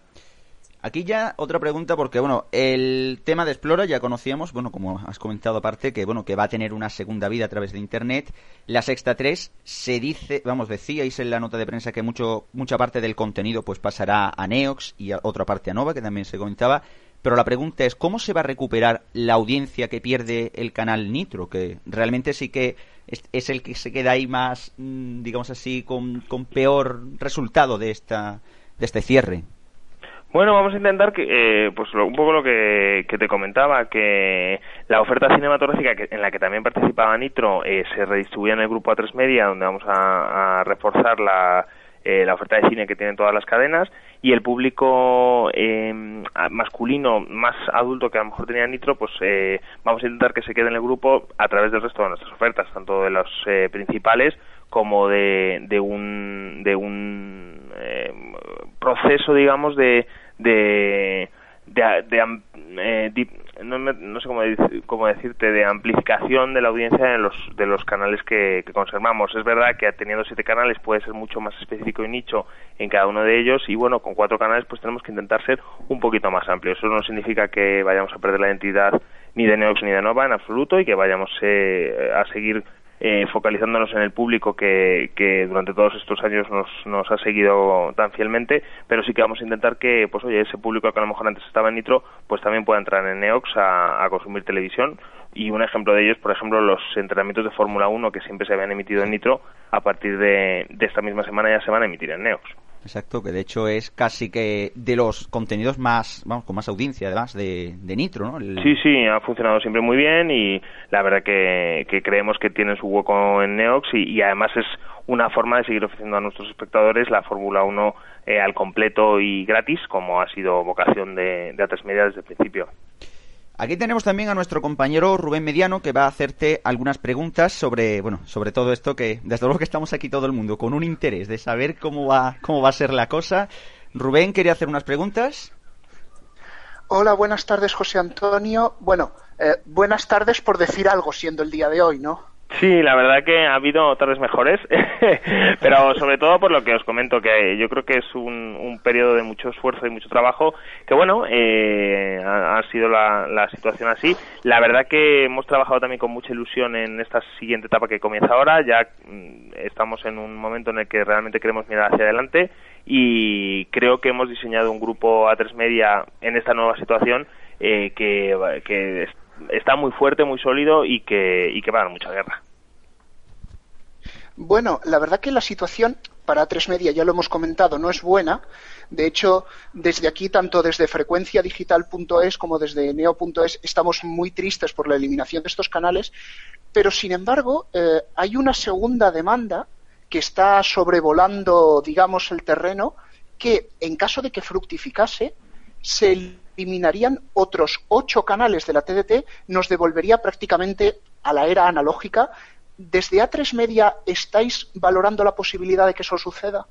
Aquí ya otra pregunta porque bueno, el tema de Explora ya conocíamos, bueno, como has comentado aparte que bueno, que va a tener una segunda vida a través de internet. La Sexta 3 se dice, vamos, decíais en la nota de prensa que mucho mucha parte del contenido pues pasará a Neox y a otra parte a Nova que también se comentaba, pero la pregunta es ¿cómo se va a recuperar la audiencia que pierde el canal Nitro, que realmente sí que es, el que se queda ahí más mm, digamos así con, con peor resultado de esta de este cierre? Bueno, vamos a intentar que, eh, pues un poco lo que, te comentaba, que la oferta cinematográfica en la que también participaba Nitro eh, se redistribuya en el grupo A3 Media, donde vamos a, reforzar la, eh, la oferta de cine que tienen todas las cadenas y el público masculino más adulto que a lo mejor tenía Nitro, pues vamos a intentar que se quede en el grupo a través del resto de nuestras ofertas, tanto de los principales como de, de un, de un eh, proceso, digamos, de, de, de, eh, no, sé cómo, cómo, decirte, de amplificación de la audiencia de los, de los canales que, que, conservamos. Es verdad que teniendo siete canales puede ser mucho más específico y nicho en cada uno de ellos y bueno, con cuatro canales pues tenemos que intentar ser un poquito más amplio. Eso no significa que vayamos a perder la identidad ni de Neox ni de Nova en absoluto y que vayamos eh, a seguir eh, focalizándonos en el público que, que, durante todos estos años nos, nos ha seguido tan fielmente, pero sí que vamos a intentar que, pues oye, ese público que a lo mejor antes estaba en Nitro, pues también pueda entrar en Neox a, consumir televisión. Y un ejemplo de ellos, por ejemplo, los entrenamientos de Fórmula 1 que siempre se habían emitido en Nitro, a partir de, de esta misma semana ya se van a emitir en Neox. Exacto, que de hecho es casi que de los contenidos más, vamos, con más audiencia además de, de Nitro, ¿no? Sí, sí, ha funcionado siempre muy bien y la verdad que, creemos que tiene su hueco en Neox y, además es una forma de seguir ofreciendo a nuestros espectadores la Fórmula 1 eh, al completo y gratis, como ha sido vocación de, de A3 Media desde el principio. Aquí tenemos también a nuestro compañero Rubén Mediano que va a hacerte algunas preguntas sobre, bueno, sobre todo esto que desde luego que estamos aquí todo el mundo con un interés de saber cómo va cómo va a ser la cosa. Rubén quería hacer unas preguntas. Hola, buenas tardes, José Antonio. Bueno, eh, buenas tardes por decir algo siendo el día de hoy, ¿no? Sí, la verdad que ha habido tardes mejores, pero sobre todo por lo que os comento, que yo creo que es un, un periodo de mucho esfuerzo y mucho trabajo, que bueno, eh, ha, sido la, la, situación así. La verdad que hemos trabajado también con mucha ilusión en esta siguiente etapa que comienza ahora, ya mm, estamos en un momento en el que realmente queremos mirar hacia adelante y creo que hemos diseñado un grupo A3 Media en esta nueva situación eh, que, que está muy fuerte, muy sólido y que, y que va a dar mucha guerra. Bueno, la verdad que la situación para tres media, ya lo hemos comentado, no es buena. De hecho, desde aquí, tanto desde frecuenciadigital.es como desde neo.es, estamos muy tristes por la eliminación de estos canales. Pero, sin embargo, eh, hay una segunda demanda que está sobrevolando, digamos, el terreno, que en caso de que fructificase, se eliminarían otros ocho canales de la TDT, nos devolvería prácticamente a la era analógica. ¿Desde A3 Media estáis valorando la posibilidad de que eso suceda?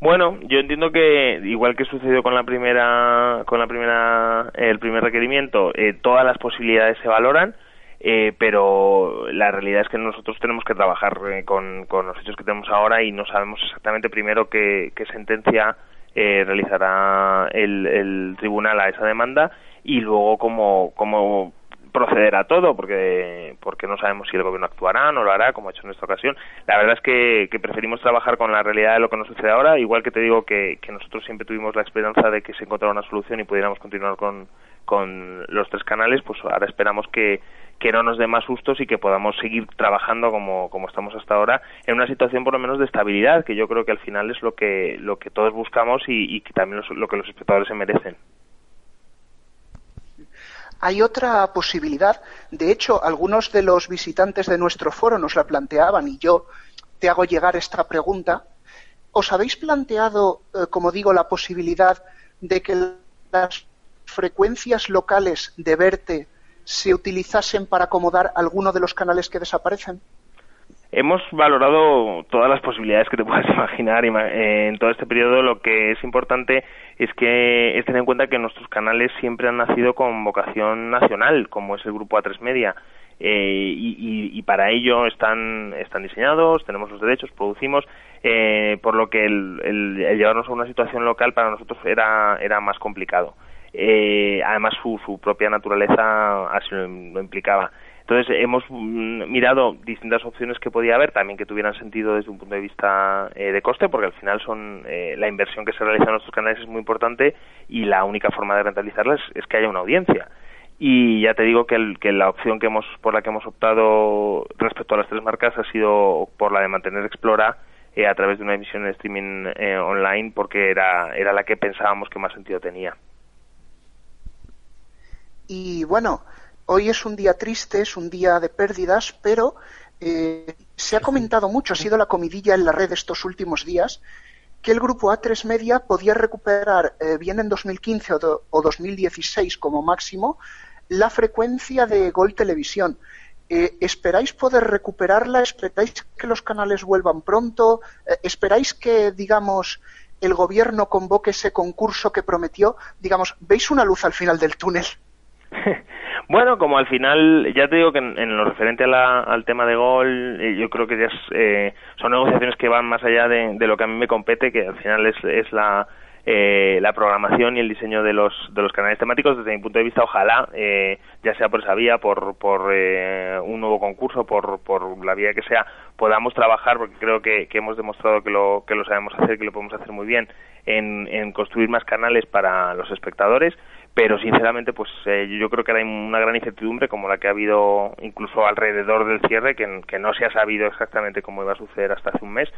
Bueno, yo entiendo que igual que sucedió con la primera, con la primera, el primer requerimiento, eh, todas las posibilidades se valoran, eh, pero la realidad es que nosotros tenemos que trabajar eh, con, los hechos que tenemos ahora y no sabemos exactamente primero qué sentencia eh, realizará el, el, tribunal a esa demanda y luego como, como proceder a todo porque porque no sabemos si el gobierno actuará no lo hará como ha hecho en esta ocasión. La verdad es que, que preferimos trabajar con la realidad de lo que nos sucede ahora igual que te digo que, que nosotros siempre tuvimos la esperanza de que se encontrara una solución y pudiéramos continuar con con los tres canales pues ahora esperamos que que no nos dé más sustos y que podamos seguir trabajando como, como estamos hasta ahora en una situación por lo menos de estabilidad que yo creo que al final es lo que lo que todos buscamos y, y que también lo que los espectadores se merecen Hay otra posibilidad. De hecho, algunos de los visitantes de nuestro foro nos la planteaban y yo te hago llegar esta pregunta. ¿Os habéis planteado, eh, como digo, la posibilidad de que las frecuencias locales de Verte se utilizasen para acomodar alguno de los canales que desaparecen? Hemos valorado todas las posibilidades que te puedas imaginar ima- eh, en todo este periodo. Lo que es importante es que es tener en cuenta que nuestros canales siempre han nacido con vocación nacional, como es el grupo A3 Media. Eh, y, para ello están, están diseñados, tenemos los derechos, producimos, eh, por lo que el, el- el llevarnos a una situación local para nosotros era, era más complicado. Eh, además, su, su propia naturaleza así lo implicaba. Entonces hemos mm, mirado distintas opciones que podía haber, también que tuvieran sentido desde un punto de vista eh, de coste, porque al final son eh, la inversión que se realiza en nuestros canales es muy importante y la única forma de rentabilizarla es, que haya una audiencia. Y ya te digo que, el- que la opción que hemos por la que hemos optado respecto a las tres marcas ha sido por la de mantener Explora eh, a través de una emisión en streaming eh, online, porque era era la que pensábamos que más sentido tenía. Y bueno, hoy es un día triste, es un día de pérdidas, pero eh, se ha comentado mucho, ha sido la comidilla en la red estos últimos días, que el grupo A3 Media podía recuperar eh, bien en 2015 o, do- o 2016 como máximo la frecuencia de Gol Televisión. Eh, ¿Esperáis poder recuperarla? ¿Esperáis que los canales vuelvan pronto? Eh, ¿Esperáis que, digamos, el gobierno convoque ese concurso que prometió? Digamos, ¿veis una luz al final del túnel? Bueno, como al final, ya te digo que en, lo referente a la- al tema de gol, eh, yo creo que ya es, eh, son negociaciones que van más allá de, lo que a mí me compete, que al final es, es la, eh, la programación y el diseño de los, de los canales temáticos. Desde mi punto de vista, ojalá, eh, ya sea por esa vía, por, por eh, un nuevo concurso, por, por la vía que sea, podamos trabajar, porque creo que, que hemos demostrado que lo, que lo sabemos hacer, que lo podemos hacer muy bien, en, en construir más canales para los espectadores pero sinceramente pues eh, yo creo que hay una gran incertidumbre como la que ha habido incluso alrededor del cierre que, no se ha sabido exactamente cómo iba a suceder hasta hace un mes.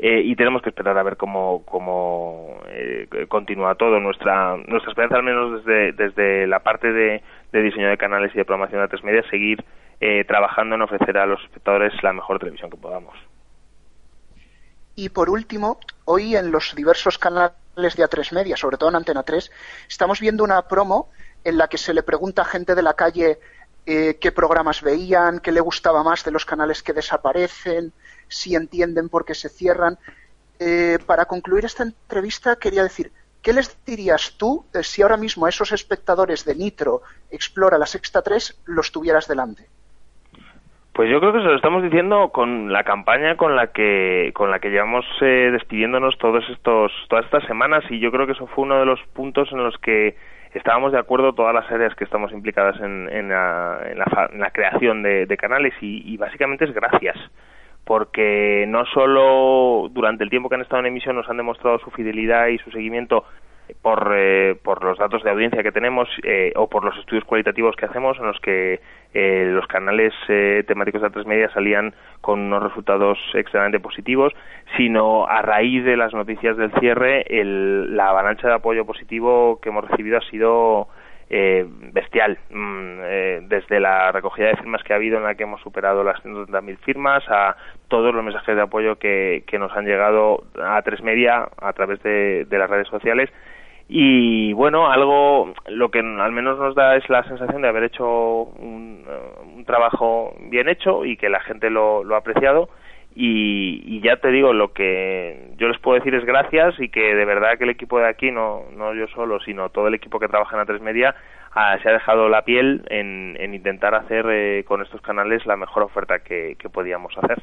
Eh, y tenemos que esperar a ver cómo, cómo eh, continúa todo. Nuestra nuestra esperanza al menos desde, la parte de, diseño de canales y de programación de tres media seguir eh, trabajando en ofrecer a los espectadores la mejor televisión que podamos. Y por último, hoy en los diversos canales de A3 Media, sobre todo en Antena 3, estamos viendo una promo en la que se le pregunta a gente de la calle eh, qué programas veían, qué le gustaba más de los canales que desaparecen, si entienden por qué se cierran. Eh, para concluir esta entrevista, quería decir, ¿qué les dirías tú eh, si ahora mismo a esos espectadores de Nitro, Explora, la Sexta 3, los tuvieras delante? Pues yo creo que se lo estamos diciendo con la campaña con la que con la que llevamos eh, despidiéndonos todos estos todas estas semanas y yo creo que eso fue uno de los puntos en los que estábamos de acuerdo todas las áreas que estamos implicadas en, la, en, en la creación de, de canales y, y básicamente es gracias porque no solo durante el tiempo que han estado en emisión nos han demostrado su fidelidad y su seguimiento por, eh, por los datos de audiencia que tenemos eh, o por los estudios cualitativos que hacemos en los que eh, los canales eh, temáticos de A3 Media salían con unos resultados extremadamente positivos, sino a raíz de las noticias del cierre, el, la avalancha de apoyo positivo que hemos recibido ha sido eh, bestial. Mm, desde la recogida de firmas que ha habido en la que hemos superado las 130.000 firmas a todos los mensajes de apoyo que, nos han llegado a tres media a través de las redes sociales y bueno algo lo que al menos nos da es la sensación de haber hecho un, eh, un trabajo bien hecho y que la gente lo, lo ha apreciado. Y, y ya te digo lo que yo les puedo decir es gracias y que de verdad que el equipo de aquí no no yo solo sino todo el equipo que trabaja en A3 Media se ha dejado la piel en, en intentar hacer eh, con estos canales la mejor oferta que podíamos hacer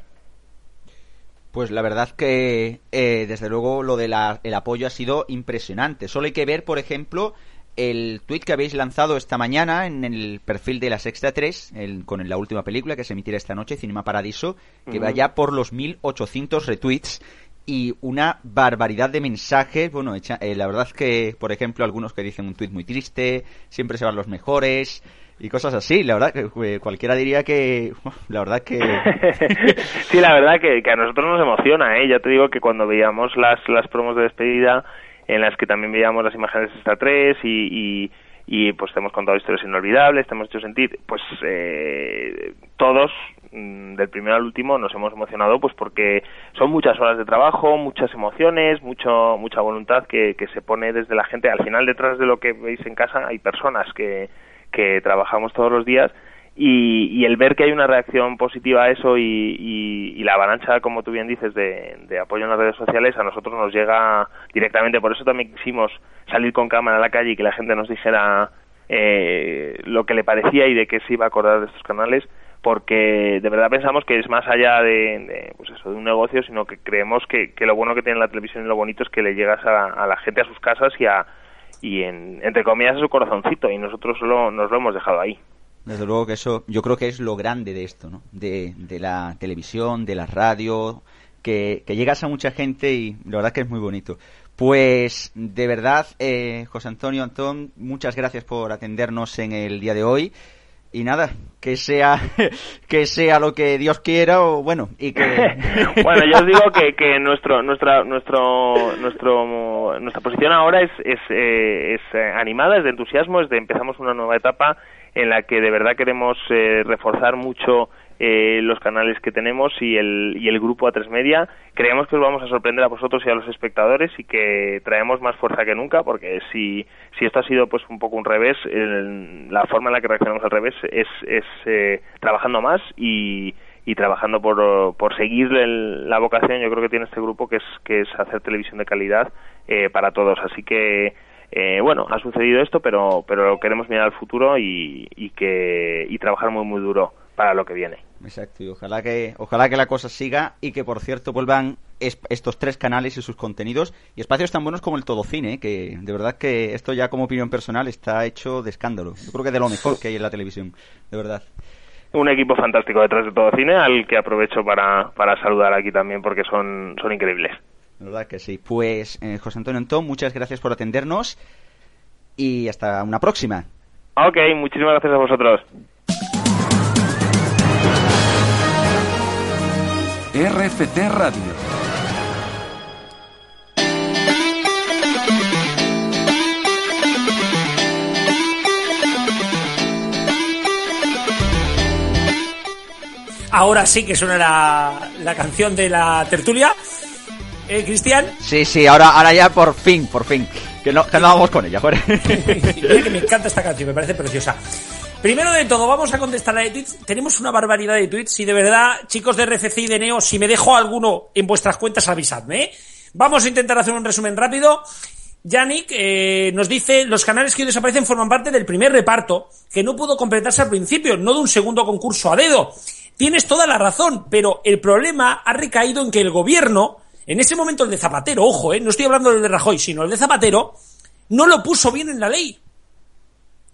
Pues la verdad que, eh, desde luego, lo del apoyo ha sido impresionante. Solo hay que ver, por ejemplo, el tweet que habéis lanzado esta mañana en el perfil de la Sexta 3, con la última película que se emitirá esta noche, Cinema Paradiso, que va ya por los 1800 retweets y una barbaridad de mensajes. Bueno, eh, la verdad es que, por ejemplo, algunos que dicen un tweet muy triste, siempre se van los mejores y cosas así. La verdad que cualquiera diría que, la verdad que sí, la verdad que, a nosotros nos emociona, ¿eh? Ya te digo que cuando veíamos las las promos de despedida en las que también veíamos las imágenes de esta 3 y, y, pues te hemos contado historias inolvidables, te hemos hecho sentir, pues eh, todos mm, del primero al último nos hemos emocionado pues porque son muchas horas de trabajo, muchas emociones, mucho mucha voluntad que, que se pone desde la gente. Al final detrás de lo que veis en casa hay personas que, que trabajamos todos los días y, el ver que hay una reacción positiva a eso y, la avalancha, como tú bien dices, de, apoyo en las redes sociales a nosotros nos llega directamente. Por eso también quisimos salir con cámara a la calle y que la gente nos dijera eh, lo que le parecía y de qué se iba a acordar de estos canales, porque de verdad pensamos que es más allá de, pues eso, de un negocio, sino que creemos que, lo bueno que tiene la televisión y lo bonito es que le llegas a, la gente a sus casas y a y en, entre comillas a su corazoncito y nosotros solo nos lo hemos dejado ahí. Desde luego que eso, yo creo que es lo grande de esto, ¿no? De, de la televisión, de la radio, que, que, llegas a mucha gente y la verdad que es muy bonito. Pues de verdad, eh, José Antonio Antón, muchas gracias por atendernos en el día de hoy. Y nada, que sea que sea lo que Dios quiera o bueno y que bueno yo os digo que, que nuestro nuestra nuestro nuestro nuestra posición ahora es es, eh, es eh, animada es de entusiasmo es de empezamos una nueva etapa en la que de verdad queremos eh, reforzar mucho eh, los canales que tenemos y el, y el grupo A3 Media. Creemos que os vamos a sorprender a vosotros y a los espectadores y que traemos más fuerza que nunca, porque si, si esto ha sido pues un poco un revés, la forma en la que reaccionamos al revés es, es eh, trabajando más y, y trabajando por, por seguir la vocación yo creo que tiene este grupo que es que es hacer televisión de calidad eh, para todos así que eh, bueno, ha sucedido esto, pero, pero queremos mirar al futuro y, y, que, y trabajar muy, muy duro para lo que viene. Exacto, y ojalá que, ojalá que la cosa siga y que, por cierto, vuelvan estos tres canales y sus contenidos y espacios tan buenos como el Todo Cine, que de verdad que esto ya como opinión personal está hecho de escándalo. Yo creo que de lo mejor que hay en la televisión, de verdad. Un equipo fantástico detrás de Todo Cine, al que aprovecho para, para saludar aquí también porque son, son increíbles. La verdad que sí. Pues, eh, José Antonio Antón, muchas gracias por atendernos y hasta una próxima. Ok, muchísimas gracias a vosotros. RFT Radio. Ahora sí que suena la, la canción de la tertulia. ¿Eh, Cristian? Sí, sí, ahora, ahora ya por fin, por fin. Que no, que no vamos con ella, joder. que me encanta esta canción, me parece preciosa. Primero de todo, vamos a contestar a de tweets. Tenemos una barbaridad de tweets y de verdad, chicos de RFC y de Neo, si me dejo alguno en vuestras cuentas, avisadme. ¿eh? Vamos a intentar hacer un resumen rápido. Yannick eh, nos dice, los canales que hoy desaparecen forman parte del primer reparto, que no pudo completarse al principio, no de un segundo concurso a dedo. Tienes toda la razón, pero el problema ha recaído en que el gobierno en ese momento el de Zapatero, ojo, eh, no estoy hablando del de Rajoy, sino el de Zapatero, no lo puso bien en la ley.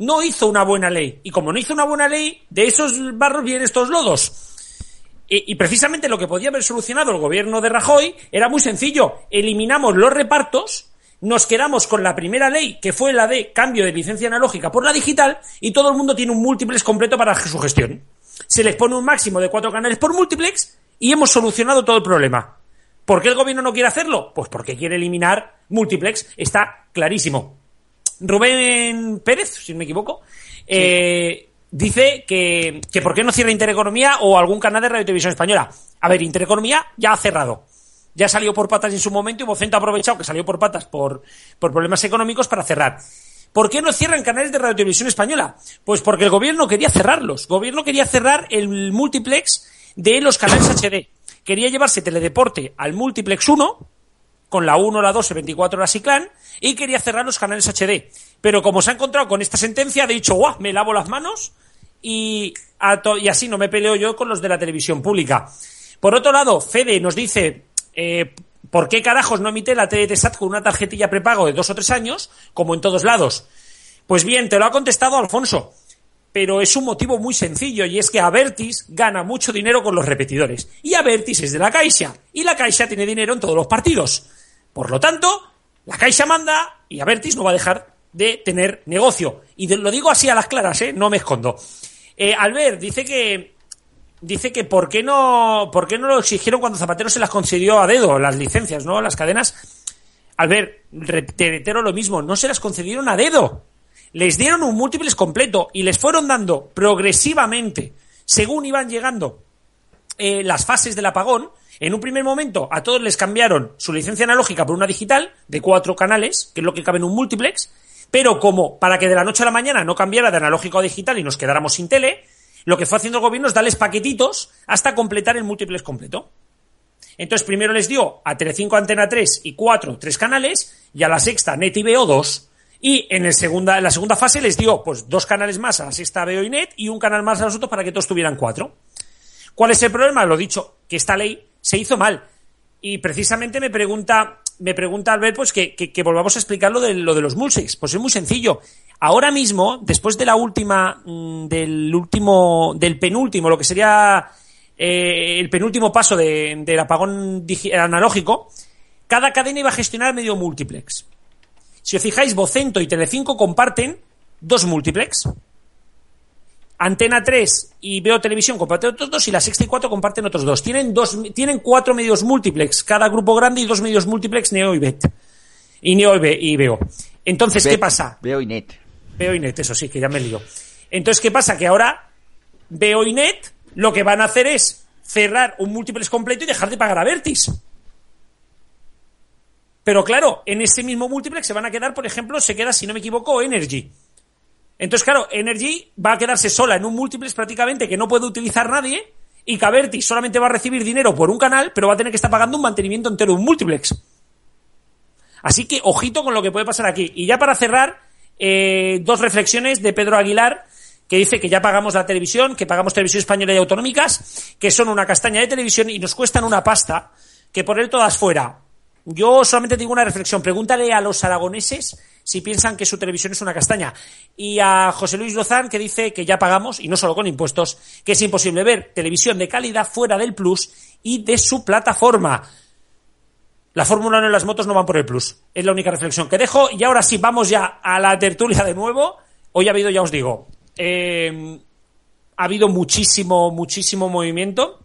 No hizo una buena ley. Y como no hizo una buena ley, de esos barros vienen estos lodos. Y, precisamente lo que podía haber solucionado el gobierno de Rajoy era muy sencillo. Eliminamos los repartos, nos quedamos con la primera ley, que fue la de cambio de licencia analógica por la digital, y todo el mundo tiene un múltiplex completo para su gestión. Se les pone un máximo de cuatro canales por múltiplex y hemos solucionado todo el problema. ¿Por qué el gobierno no quiere hacerlo? Pues porque quiere eliminar multiplex, está clarísimo. Rubén Pérez, si no me equivoco, eh, dice que, que por qué no cierra Intereconomía o algún canal de Radio Televisión Española. A ver, Intereconomía ya ha cerrado. Ya salió por patas en su momento y Vocento ha aprovechado que salió por patas por, por problemas económicos para cerrar. ¿Por qué no cierran canales de Radio Televisión Española? Pues porque el gobierno quería cerrarlos. El gobierno quería cerrar el multiplex de los canales HD quería llevarse Teledeporte al Multiplex 1, con la 1, la 2 y 24 horas y clan, y quería cerrar los canales HD. Pero como se ha encontrado con esta sentencia, ha dicho, guau, me lavo las manos y, y así no me peleo yo con los de la televisión pública. Por otro lado, Fede nos dice, eh, ¿por qué carajos no emite la TDT SAT con una tarjetilla prepago de dos o tres años, como en todos lados? Pues bien, te lo ha contestado Alfonso, pero es un motivo muy sencillo y es que Avertis gana mucho dinero con los repetidores y Avertis es de la Caixa y la Caixa tiene dinero en todos los partidos. Por lo tanto, la Caixa manda y Avertis no va a dejar de tener negocio. Y lo digo así a las claras, ¿eh? no me escondo. Eh, Albert dice que dice que por qué no por qué no lo exigieron cuando Zapatero se las concedió a dedo las licencias, ¿no? Las cadenas. Albert, te reitero lo mismo, no se las concedieron a dedo. Les dieron un múltiples completo y les fueron dando progresivamente, según iban llegando eh, las fases del apagón, en un primer momento a todos les cambiaron su licencia analógica por una digital de cuatro canales, que es lo que cabe en un multiplex, pero como para que de la noche a la mañana no cambiara de analógico a digital y nos quedáramos sin tele, lo que fue haciendo el gobierno es darles paquetitos hasta completar el múltiplex completo. Entonces primero les dio a Telecinco Antena 3 y 4 tres canales y a la sexta Net y Veo dos. Y en la segunda fase les dio pues dos canales más a la sexta Veo y Net y un canal más a los otros para que todos tuvieran cuatro. ¿Cuál es el problema? Lo dicho, que esta ley se hizo mal. Y precisamente me pregunta, me pregunta Albert, pues que, volvamos a explicar lo de, lo de los mulsex. Pues es muy sencillo. Ahora mismo, después de la última, mm, del último, del penúltimo, lo que sería eh, el penúltimo paso de- del apagón analógico, cada cadena iba a gestionar medio multiplex. Si os fijáis, Vocento y Telecinco comparten dos multiplex. Antena 3 y Veo Televisión comparten otros dos y la Sexta y 4 comparten otros dos. Tienen dos, tienen cuatro medios múltiplex, cada grupo grande y dos medios múltiplex Neo y Bet. Y Neo y, Ve- y Veo. Entonces, ¿qué pasa? Veo y net. Veo y Net, eso sí, que ya me lío. Entonces, ¿qué pasa? Que ahora Veo y Net lo que van a hacer es cerrar un múltiplex completo y dejar de pagar a Vertis. Pero claro, en ese mismo múltiplex se van a quedar, por ejemplo, se queda, si no me equivoco, Energy. Entonces, claro, Energy va a quedarse sola en un múltiplex prácticamente que no puede utilizar nadie y que Avertis solamente va a recibir dinero por un canal, pero va a tener que estar pagando un mantenimiento entero un múltiplex. Así que ojito con lo que puede pasar aquí. Y ya para cerrar, eh, dos reflexiones de Pedro Aguilar, que dice que ya pagamos la televisión, que pagamos televisión española y autonómicas, que son una castaña de televisión y nos cuestan una pasta, que él todas fuera. Yo solamente digo una reflexión. Pregúntale a los aragoneses si piensan que su televisión es una castaña. Y a José Luis Lozán, que dice que ya pagamos, y no solo con impuestos, que es imposible ver televisión de calidad fuera del Plus y de su plataforma. La Fórmula 1 y las motos no van por el plus. Es la única reflexión que dejo. Y ahora sí, vamos ya a la tertulia de nuevo. Hoy ha habido, ya os digo, eh, ha habido muchísimo, muchísimo movimiento.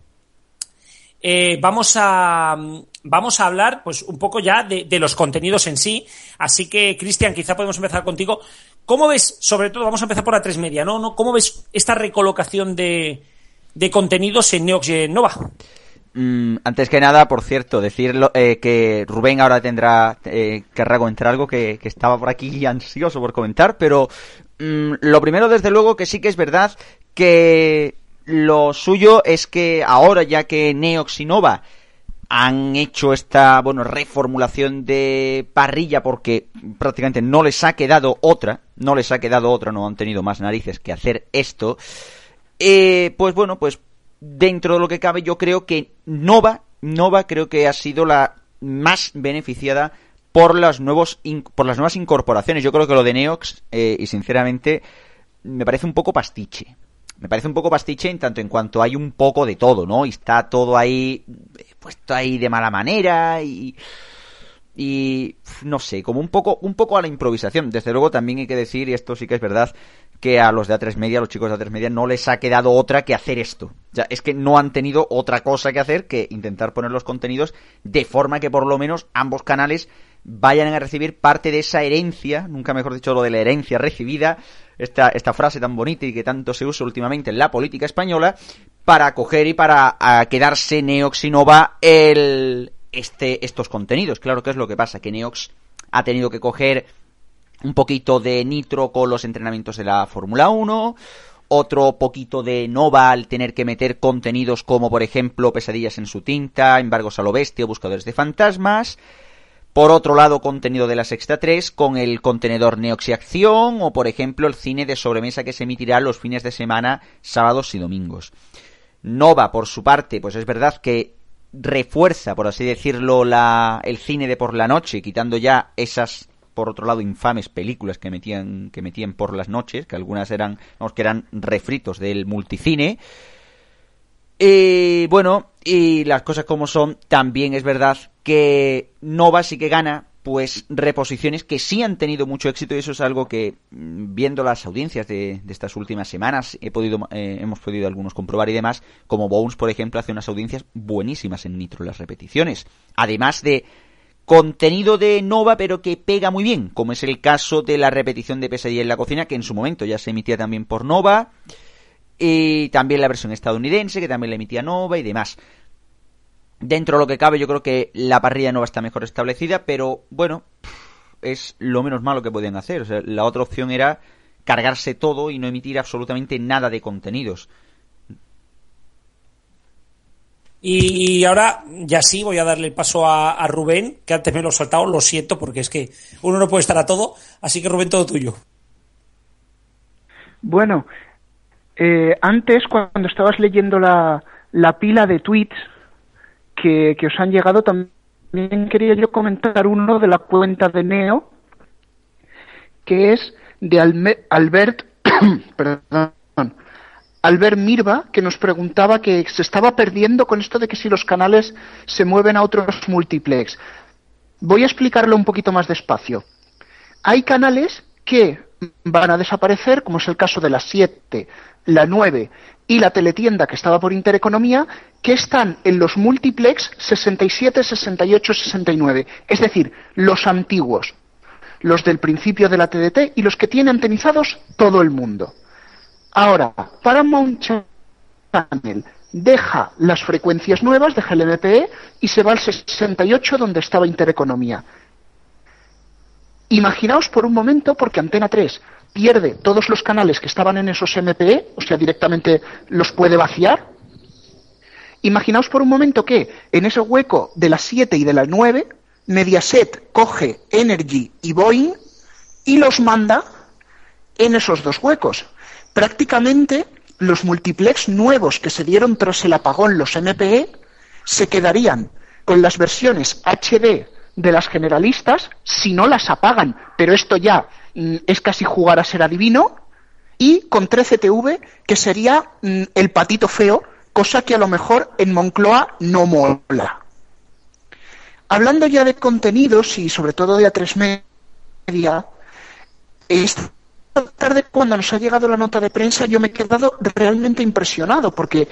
Eh, vamos a vamos a hablar pues un poco ya de, los contenidos en sí. Así que, Cristian, quizá podemos empezar contigo. ¿Cómo ves, sobre todo, vamos a empezar por la 3 media, ¿no? ¿Cómo ves esta recolocación de, de contenidos en Neox Nova? Mm, antes que nada, por cierto, decirlo eh, que Rubén ahora tendrá eh, querrá comentar algo que, que estaba por aquí ansioso por comentar, pero mm, lo primero, desde luego, que sí que es verdad que lo suyo es que ahora, ya que Neox y Nova han hecho esta, bueno, reformulación de parrilla porque prácticamente no les ha quedado otra, no les ha quedado otra, no han tenido más narices que hacer esto, eh, pues bueno, pues dentro de lo que cabe yo creo que Nova, Nova creo que ha sido la más beneficiada por las nuevos por las nuevas incorporaciones. Yo creo que lo de Neox eh, y sinceramente me parece un poco pastiche. Me parece un poco pastiche en tanto en cuanto hay un poco de todo, ¿no? Y está todo ahí eh, puesto ahí de mala manera y y no sé, como un poco un poco a la improvisación. Desde luego también hay que decir y esto sí que es verdad que a los de A3 Media, a los chicos de A3 Media no les ha quedado otra que hacer esto. Sea, es que no han tenido otra cosa que hacer que intentar poner los contenidos de forma que por lo menos ambos canales vayan a recibir parte de esa herencia, nunca mejor dicho lo de la herencia recibida, esta, esta frase tan bonita y que tanto se usa últimamente en la política española, para coger y para quedarse Neox y Nova el, este, estos contenidos. Claro que es lo que pasa, que Neox ha tenido que coger un poquito de nitro con los entrenamientos de la Fórmula 1, otro poquito de Nova al tener que meter contenidos como por ejemplo pesadillas en su tinta, embargos a lo bestia buscadores de fantasmas. Por otro lado, contenido de la Sexta 3 con el contenedor Neox y Acción o por ejemplo el cine de sobremesa que se emitirá los fines de semana, sábados y domingos. Nova, por su parte, pues es verdad que refuerza, por así decirlo, la, el cine de por la noche, quitando ya esas por otro lado, infames películas que metían, que metían por las noches, que algunas eran, que eran refritos del multicine. Y bueno, y las cosas como son, también es verdad que Nova sí que gana pues reposiciones que sí han tenido mucho éxito y eso es algo que mm, viendo las audiencias de, estas últimas semanas he podido eh, hemos podido algunos comprobar y demás como Bones por ejemplo hace unas audiencias buenísimas en Nitro las repeticiones. Además de contenido de Nova pero que pega muy bien como es el caso de la repetición de Pesadilla en la cocina que en su momento ya se emitía también por Nova y también la versión estadounidense que también la emitía Nova y demás Dentro de lo que cabe, yo creo que la parrilla nueva está mejor establecida, pero bueno, es lo menos malo que podían hacer. O sea, la otra opción era cargarse todo y no emitir absolutamente nada de contenidos. Y ahora, ya sí, voy a darle el paso a, Rubén, que antes me lo he saltado, lo siento, porque es que uno no puede estar a todo, así que Rubén, todo tuyo. Bueno, eh, antes, cuando estabas leyendo la, la pila de tweets que, os han llegado. También quería yo comentar uno de la cuenta de Neo, que es de Albert, perdón, Albert Mirva, que nos preguntaba que se estaba perdiendo con esto de que si los canales se mueven a otros multiplex. Voy a explicarlo un poquito más despacio. Hay canales que van a desaparecer, como es el caso de la 7, la 9 y la teletienda que estaba por Intereconomía, que están en los multiplex 67, 68, 69. Es decir, los antiguos, los del principio de la TDT y los que tiene antenizados todo el mundo. Ahora, Paramount Channel deja las frecuencias nuevas, deja el MPE y se va al 68 donde estaba Intereconomía. Imaginaos por un momento, porque Antena 3 pierde todos los canales que estaban en esos MPE, o sea, directamente los puede vaciar. Imaginaos por un momento que en ese hueco de las 7 y de las 9, Mediaset coge Energy y Boeing y los manda en esos dos huecos. Prácticamente los multiplex nuevos que se dieron tras el apagón, los MPE, se quedarían con las versiones HD de las generalistas si no las apagan. Pero esto ya es casi jugar a ser adivino. Y con 13TV, que sería mm, el patito feo, cosa que a lo mejor en Moncloa no mola. Hablando ya de contenidos y sobre todo de A3 Media, esta tarde cuando nos ha llegado la nota de prensa yo me he quedado realmente impresionado porque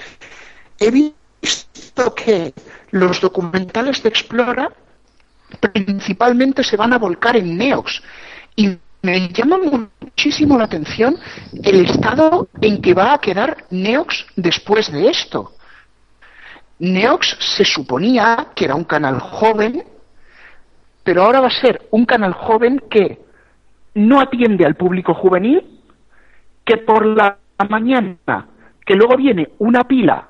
he visto que los documentales de Explora principalmente se van a volcar en Neox. Y me llama muchísimo la atención el estado en que va a quedar Neox después de esto. Neox se suponía que era un canal joven, pero ahora va a ser un canal joven que no atiende al público juvenil, que por la mañana, que luego viene una pila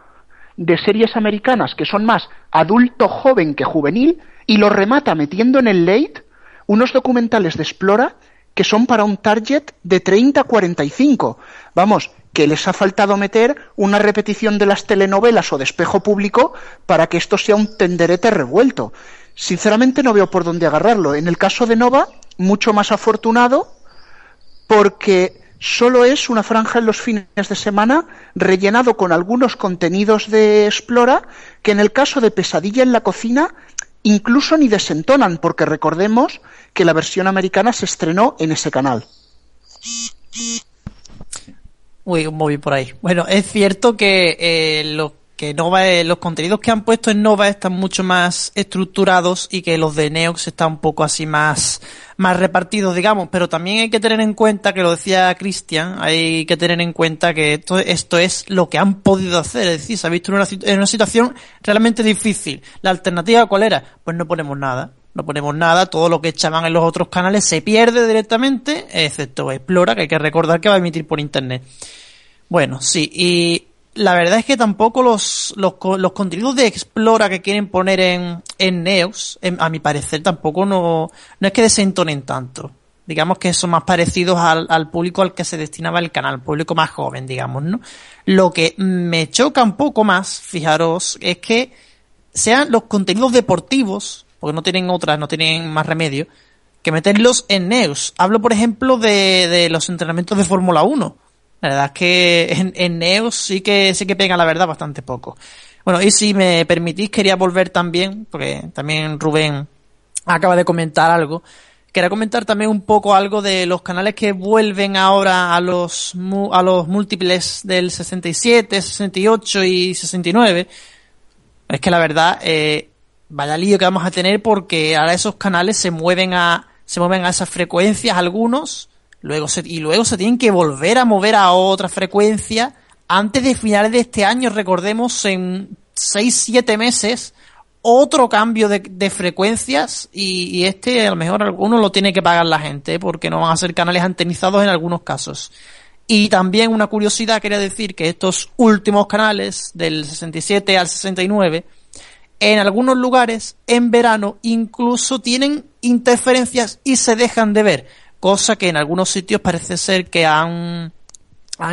de series americanas que son más adulto joven que juvenil, y lo remata metiendo en el late unos documentales de Explora que son para un target de 30 a 45. Vamos, que les ha faltado meter una repetición de las telenovelas o de espejo público para que esto sea un tenderete revuelto. Sinceramente no veo por dónde agarrarlo. En el caso de Nova, mucho más afortunado porque solo es una franja en los fines de semana rellenado con algunos contenidos de Explora que en el caso de Pesadilla en la cocina incluso ni desentonan, porque recordemos que la versión americana se estrenó en ese canal. Uy, un móvil por ahí. Bueno, es cierto que eh, que Nova, eh, los contenidos que han puesto en Nova están mucho más estructurados y que los de Neox están un poco así más, más repartidos, digamos, pero también hay que tener en cuenta, que lo decía Cristian, hay que tener en cuenta que esto, esto es lo que han podido hacer, es decir, se ha visto en una, en una situación realmente difícil. ¿La alternativa cuál era? Pues no ponemos nada. No ponemos nada, todo lo que echaban en los otros canales se pierde directamente, excepto Explora, que hay que recordar que va a emitir por internet. Bueno, sí, y la verdad es que tampoco los, los, los, contenidos de Explora que quieren poner en, en Neos, a mi parecer, tampoco no, no es que desentonen tanto. Digamos que son más parecidos al, al público al que se destinaba el canal, público más joven, digamos, ¿no? Lo que me choca un poco más, fijaros, es que sean los contenidos deportivos, porque no tienen otras, no tienen más remedio, que meterlos en Neos. Hablo, por ejemplo, de, de los entrenamientos de Fórmula 1. La verdad es que en, en Neos sí que, sí que pega, la verdad, bastante poco. Bueno, y si me permitís, quería volver también, porque también Rubén acaba de comentar algo. Quería comentar también un poco algo de los canales que vuelven ahora a los, a los múltiples del 67, 68 y 69. Es que la verdad, eh, vaya lío que vamos a tener porque ahora esos canales se mueven a, se mueven a esas frecuencias algunos, luego y luego se tienen que volver a mover a otra frecuencia antes de finales de este año, recordemos, en 6-7 meses, otro cambio de, frecuencias y, y, este a lo mejor alguno lo tiene que pagar la gente porque no van a ser canales antenizados en algunos casos. Y también una curiosidad quería decir que estos últimos canales del 67 al 69 en algunos lugares en verano incluso tienen interferencias y se dejan de ver, cosa que en algunos sitios parece ser que han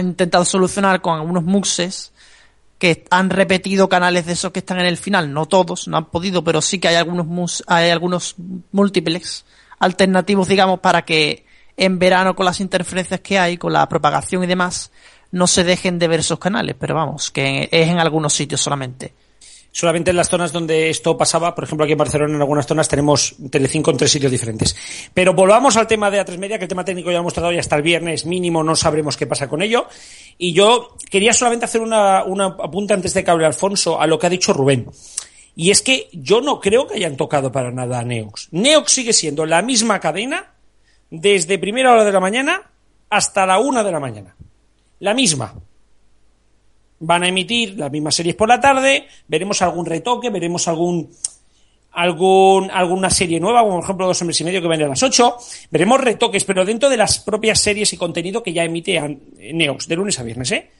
intentado solucionar con algunos muxes que han repetido canales de esos que están en el final, no todos, no han podido, pero sí que hay algunos hay algunos múltiples alternativos, digamos, para que en verano con las interferencias que hay, con la propagación y demás, no se dejen de ver esos canales, pero vamos, que es en algunos sitios solamente solamente en las zonas donde esto pasaba, por ejemplo aquí en Barcelona en algunas zonas tenemos Telecinco en tres sitios diferentes. Pero volvamos al tema de A3 Media, que el tema técnico ya hemos tratado y hasta el viernes mínimo no sabremos qué pasa con ello. Y yo quería solamente hacer una, una apunte antes de que hable Alfonso a lo que ha dicho Rubén. Y es que yo no creo que hayan tocado para nada a Neox. Neox sigue siendo la misma cadena desde primera hora de la mañana hasta la una de la mañana. La misma van a emitir las mismas series por la tarde, veremos algún retoque, veremos algún algún alguna serie nueva, como por ejemplo Dos hombres y medio que viene a las 8, veremos retoques, pero dentro de las propias series y contenido que ya emite Neox de lunes a viernes, ¿eh?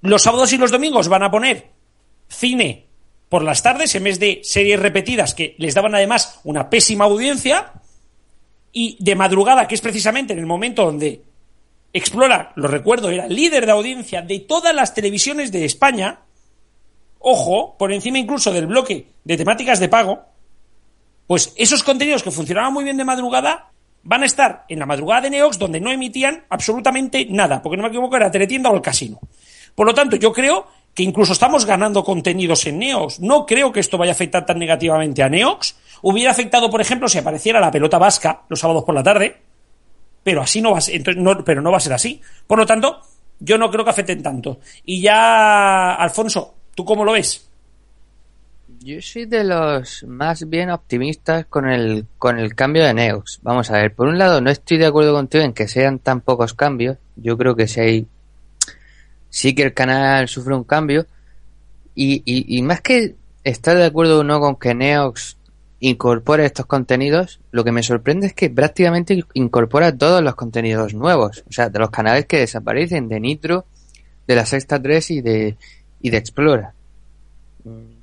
Los sábados y los domingos van a poner cine por las tardes en vez de series repetidas que les daban además una pésima audiencia y de madrugada, que es precisamente en el momento donde Explora, lo recuerdo, era líder de audiencia de todas las televisiones de España, ojo, por encima incluso del bloque de temáticas de pago, pues esos contenidos que funcionaban muy bien de madrugada van a estar en la madrugada de Neox donde no emitían absolutamente nada, porque no me equivoco era Teletienda o el Casino. Por lo tanto, yo creo que incluso estamos ganando contenidos en Neox. No creo que esto vaya a afectar tan negativamente a Neox. Hubiera afectado, por ejemplo, si apareciera la pelota vasca los sábados por la tarde, pero así no va a ser, entonces no, pero no va a ser así. Por lo tanto, yo no creo que afecten tanto. Y ya, Alfonso, ¿tú cómo lo ves? Yo soy de los más bien optimistas con el, con el cambio de Neox. Vamos a ver, por un lado no estoy de acuerdo contigo en que sean tan pocos cambios. Yo creo que si hay, sí que el canal sufre un cambio. Y, y, y más que estar de acuerdo o no con que Neox incorpora estos contenidos, lo que me sorprende es que prácticamente incorpora todos los contenidos nuevos, o sea, de los canales que desaparecen, de Nitro, de la Sexta 3 y de, y de Explora.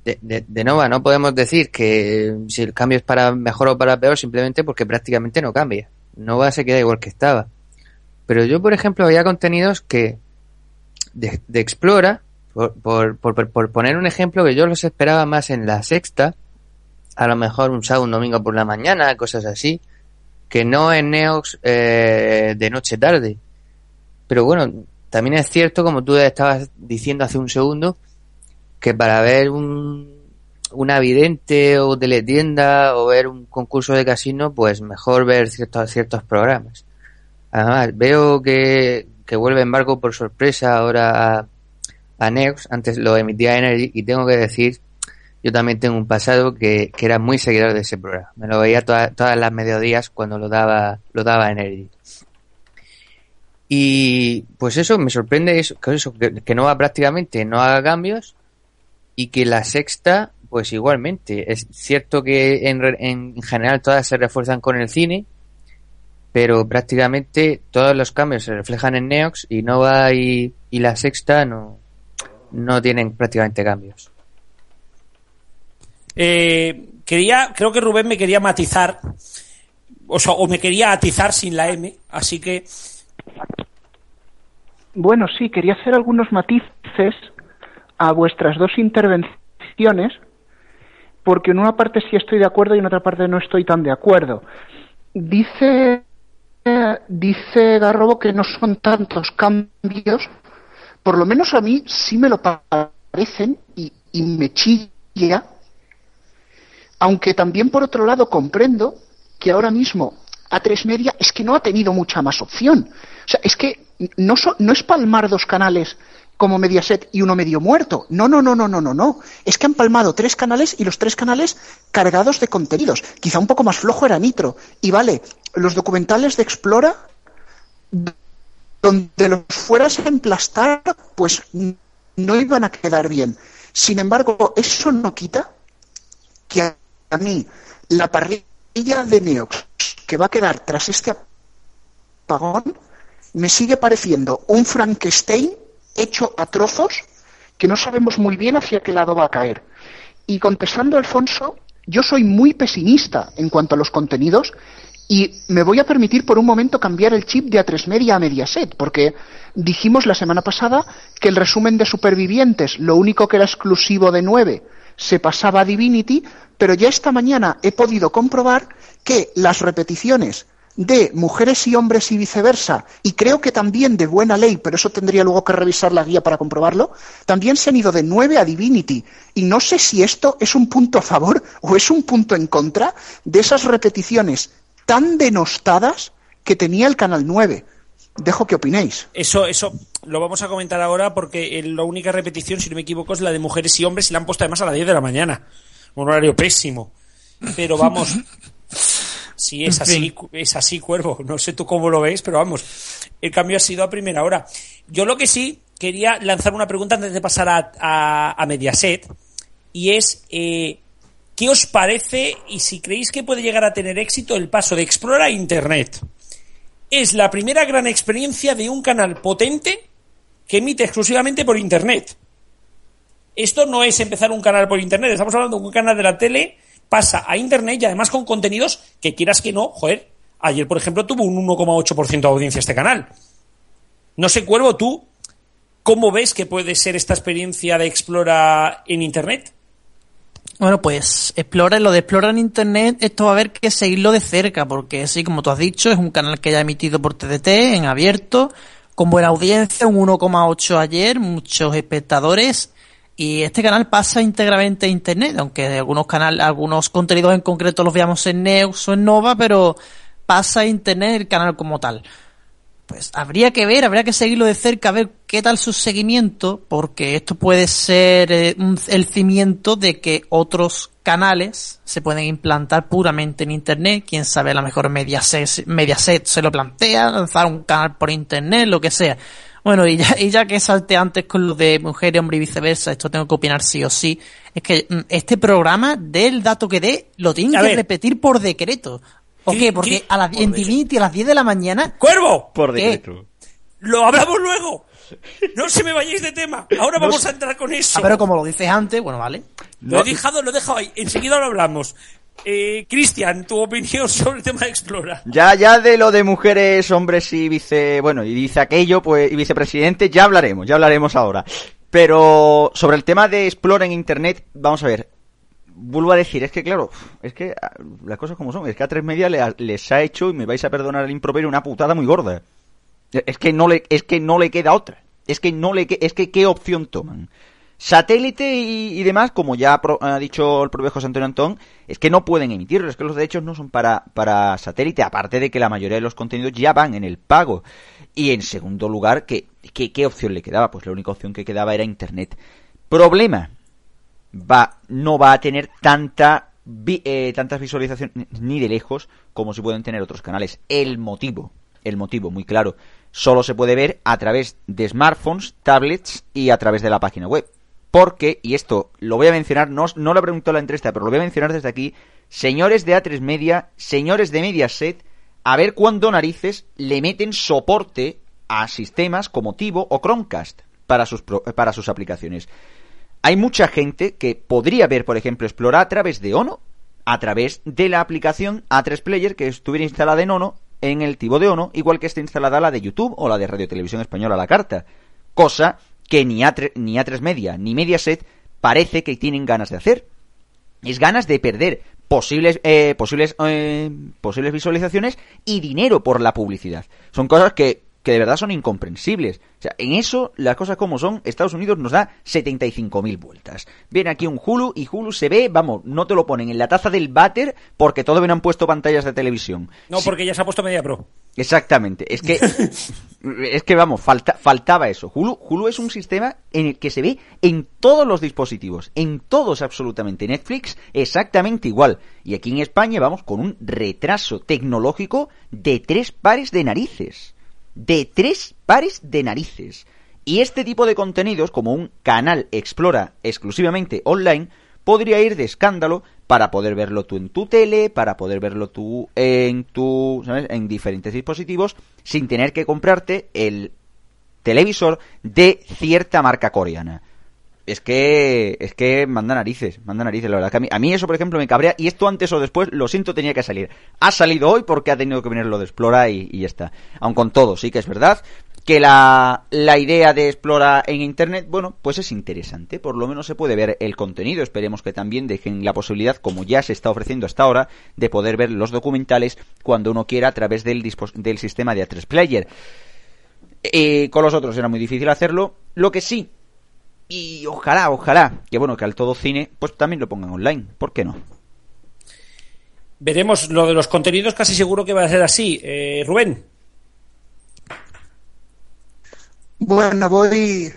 De, Nova no podemos decir que si el cambio es para mejor o para peor simplemente porque prácticamente no cambia. Nova se queda igual que estaba. Pero yo, por ejemplo, había contenidos que de, de Explora, por, por, por, por poner un ejemplo que yo los esperaba más en la sexta, a lo mejor un sábado, un domingo por la mañana, cosas así, que no en Neox eh, de noche tarde. Pero bueno, también es cierto, como tú estabas diciendo hace un segundo, que para ver un, una vidente o teletienda o ver un concurso de casino, pues mejor ver ciertos, ciertos programas. Además, veo que, que vuelve embargo por sorpresa ahora a, a Neox, antes lo emitía Energy, y tengo que decir yo también tengo un pasado que, que era muy seguidor de ese programa. Me lo veía todas las mediodías cuando lo daba, lo daba Energy. Y pues eso, me sorprende eso, que, eso, que no va prácticamente, no haga cambios y que la sexta, pues igualmente. Es cierto que en, en general todas se refuerzan con el cine, pero prácticamente todos los cambios se reflejan en Neox y Nova y, y la sexta no, no tienen prácticamente cambios. Eh, quería, creo que Rubén me quería matizar, o, me quería atizar sin la M, así que. Bueno, sí, quería hacer algunos matices a vuestras dos intervenciones, porque en una parte sí estoy de acuerdo y en otra parte no estoy tan de acuerdo. dice, dice Garrobo que no son tantos cambios, por lo menos a mí sí me lo parecen y, y me chilla, aunque también por otro lado comprendo que ahora mismo A3 Media es que no ha tenido mucha más opción. O sea, es que no, so- no es palmar dos canales como Mediaset y uno medio muerto. No, no, no, no, no, no, no. Es que han palmado tres canales y los tres canales cargados de contenidos. Quizá un poco más flojo era Nitro. Y vale, los documentales de Explora, donde los fueras a emplastar, pues no iban a quedar bien. Sin embargo, eso no quita que mí la parrilla de Neox que va a quedar tras este apagón me sigue pareciendo un Frankenstein hecho a trozos que no sabemos muy bien hacia qué lado va a caer. Y contestando a Alfonso, yo soy muy pesimista en cuanto a los contenidos y me voy a permitir por un momento cambiar el chip de A3 Media a Mediaset, porque dijimos la semana pasada que el resumen de Supervivientes, lo único que era exclusivo de 9, se pasaba a Divinity, pero ya esta mañana he podido comprobar que las repeticiones de mujeres y hombres y viceversa, y creo que también de buena ley, pero eso tendría luego que revisar la guía para comprobarlo, también se han ido de 9 a Divinity. Y no sé si esto es un punto a favor o es un punto en contra de esas repeticiones tan denostadas que tenía el Canal 9. Dejo que opinéis. Eso, eso lo vamos a comentar ahora porque eh, la única repetición, si no me equivoco, es la de mujeres y hombres y la han puesto además a las 10 de la mañana. Un horario pésimo. Pero vamos. Sí, es así, es así, cuervo. No sé tú cómo lo ves, pero vamos. El cambio ha sido a primera hora. Yo lo que sí quería lanzar una pregunta antes de pasar a, a- a Mediaset. Y es, eh, ¿qué os parece y si creéis que puede llegar a tener éxito el paso de Explora a Internet? Es la primera gran experiencia de un canal potente que emite exclusivamente por Internet. Esto no es empezar un canal por Internet, estamos hablando de un canal de la tele, pasa a Internet y además con contenidos que quieras que no, joder, ayer por ejemplo tuvo un 1,8% de audiencia este canal. No sé, Cuervo, tú, ¿cómo ves que puede ser esta experiencia de Explora en Internet? Bueno, pues Explora, lo de Explora en Internet, esto va a haber que seguirlo de cerca, porque sí, como tú has dicho, es un canal que ya ha emitido por TDT, en abierto, con buena audiencia, un 1,8 ayer, muchos espectadores, y este canal pasa íntegramente a Internet, aunque algunos canales, algunos contenidos en concreto los veamos en Neux o en Nova, pero pasa a Internet el canal como tal pues habría que ver, habría que seguirlo de cerca, a ver qué tal su seguimiento, porque esto puede ser eh, un- el cimiento de que otros canales se pueden implantar puramente en Internet. Quién sabe, a lo mejor Mediaset, Mediaset se lo plantea, lanzar un canal por Internet, lo que sea. Bueno, y ya, y ya que salte antes con lo de mujer y hombre y viceversa, esto tengo que opinar sí o sí, es que mm, este programa, del dato que dé, lo tienen A que ver. repetir por decreto. ¿O ¿Qué- qué? Porque qué? a las, en Por Divinity a las 10 de la mañana ¡Cuervo! Por ¿Qué? decreto. Lo hablamos luego. No se me vayáis de tema. Ahora No vamos sé. a entrar con eso. Ah, pero como lo dices antes, bueno, vale. Lo he dejado, lo he dejado ahí. Enseguida lo hablamos. Eh, Cristian, tu opinión sobre el tema de Explora. Ya, ya de lo de mujeres, hombres y vice, bueno, y dice aquello, pues, y vicepresidente, ya hablaremos, ya hablaremos ahora. Pero sobre el tema de Explora en Internet, vamos a ver. Vuelvo a decir, es que claro, es que ah, las cosas como son, es que a tres media les ha hecho, y me vais a perdonar el improperio, una putada muy gorda. Es que no le, es que no le queda otra. Es que no le, es que qué opción toman. Satélite y, demás, como ya ha dicho el propio José Antonio Antón, es que no pueden emitirlo, es que los derechos no son para, para satélite, aparte de que la mayoría de los contenidos ya van en el pago. Y en segundo lugar, ¿qué, qué, qué opción le quedaba? Pues la única opción que quedaba era Internet. Problema, va, no va a tener tanta eh, tantas visualizaciones ni de lejos como si pueden tener otros canales. El motivo, el motivo muy claro, solo se puede ver a través de smartphones, tablets y a través de la página web. Porque, y esto lo voy a mencionar, no, no lo preguntó la entrevista, pero lo voy a mencionar desde aquí, señores de A3 Media, señores de Mediaset, a ver cuándo narices le meten soporte a sistemas como Tivo o Chromecast para sus, para sus aplicaciones. Hay mucha gente que podría ver, por ejemplo, Explora a través de Ono, a través de la aplicación A3 Player que estuviera instalada en Ono, en el Tivo de Ono, igual que está instalada la de YouTube o la de Radio Televisión Española a la carta. Cosa que ni A3, ni A3 Media ni Mediaset parece que tienen ganas de hacer. Es ganas de perder posibles, eh, posibles, eh, posibles visualizaciones y dinero por la publicidad. Son cosas que, que de verdad son incomprensibles. O sea, en eso, las cosas como son, Estados Unidos nos da 75.000 vueltas. Viene aquí un Hulu y Hulu se ve, vamos, no te lo ponen en la taza del váter porque todavía no han puesto pantallas de televisión. No, Sí, porque ya se ha puesto Media Pro. Exactamente. Es que, es que vamos, falta, faltaba eso. Hulu, Hulu es un sistema en el que se ve en todos los dispositivos, en todos absolutamente. Netflix exactamente igual. Y aquí en España vamos con un retraso tecnológico de tres pares de narices. De tres pares de narices. Y este tipo de contenidos, como un canal Explora exclusivamente online, podría ir de escándalo para poder verlo tú en tu tele, para poder verlo tú en tu, ¿sabes? en diferentes dispositivos, sin tener que comprarte el televisor de cierta marca coreana. Es que, es que manda narices, manda narices, la verdad. Que a, mí, a mí eso, por ejemplo, me cabrea. Y esto antes o después, lo siento, tenía que salir. Ha salido hoy porque ha tenido que venir lo de Explora y, y ya está. Aun con todo, sí que es verdad que la, la idea de Explora en Internet, bueno, pues es interesante. Por lo menos se puede ver el contenido. Esperemos que también dejen la posibilidad, como ya se está ofreciendo hasta ahora, de poder ver los documentales cuando uno quiera a través del, del sistema de A3 Player. Eh, con los otros era muy difícil hacerlo. Lo que sí, y ojalá, ojalá, que bueno, que al todo cine, pues también lo pongan online. ¿Por qué no? Veremos lo de los contenidos, casi seguro que va a ser así. Eh, Rubén. Bueno, voy.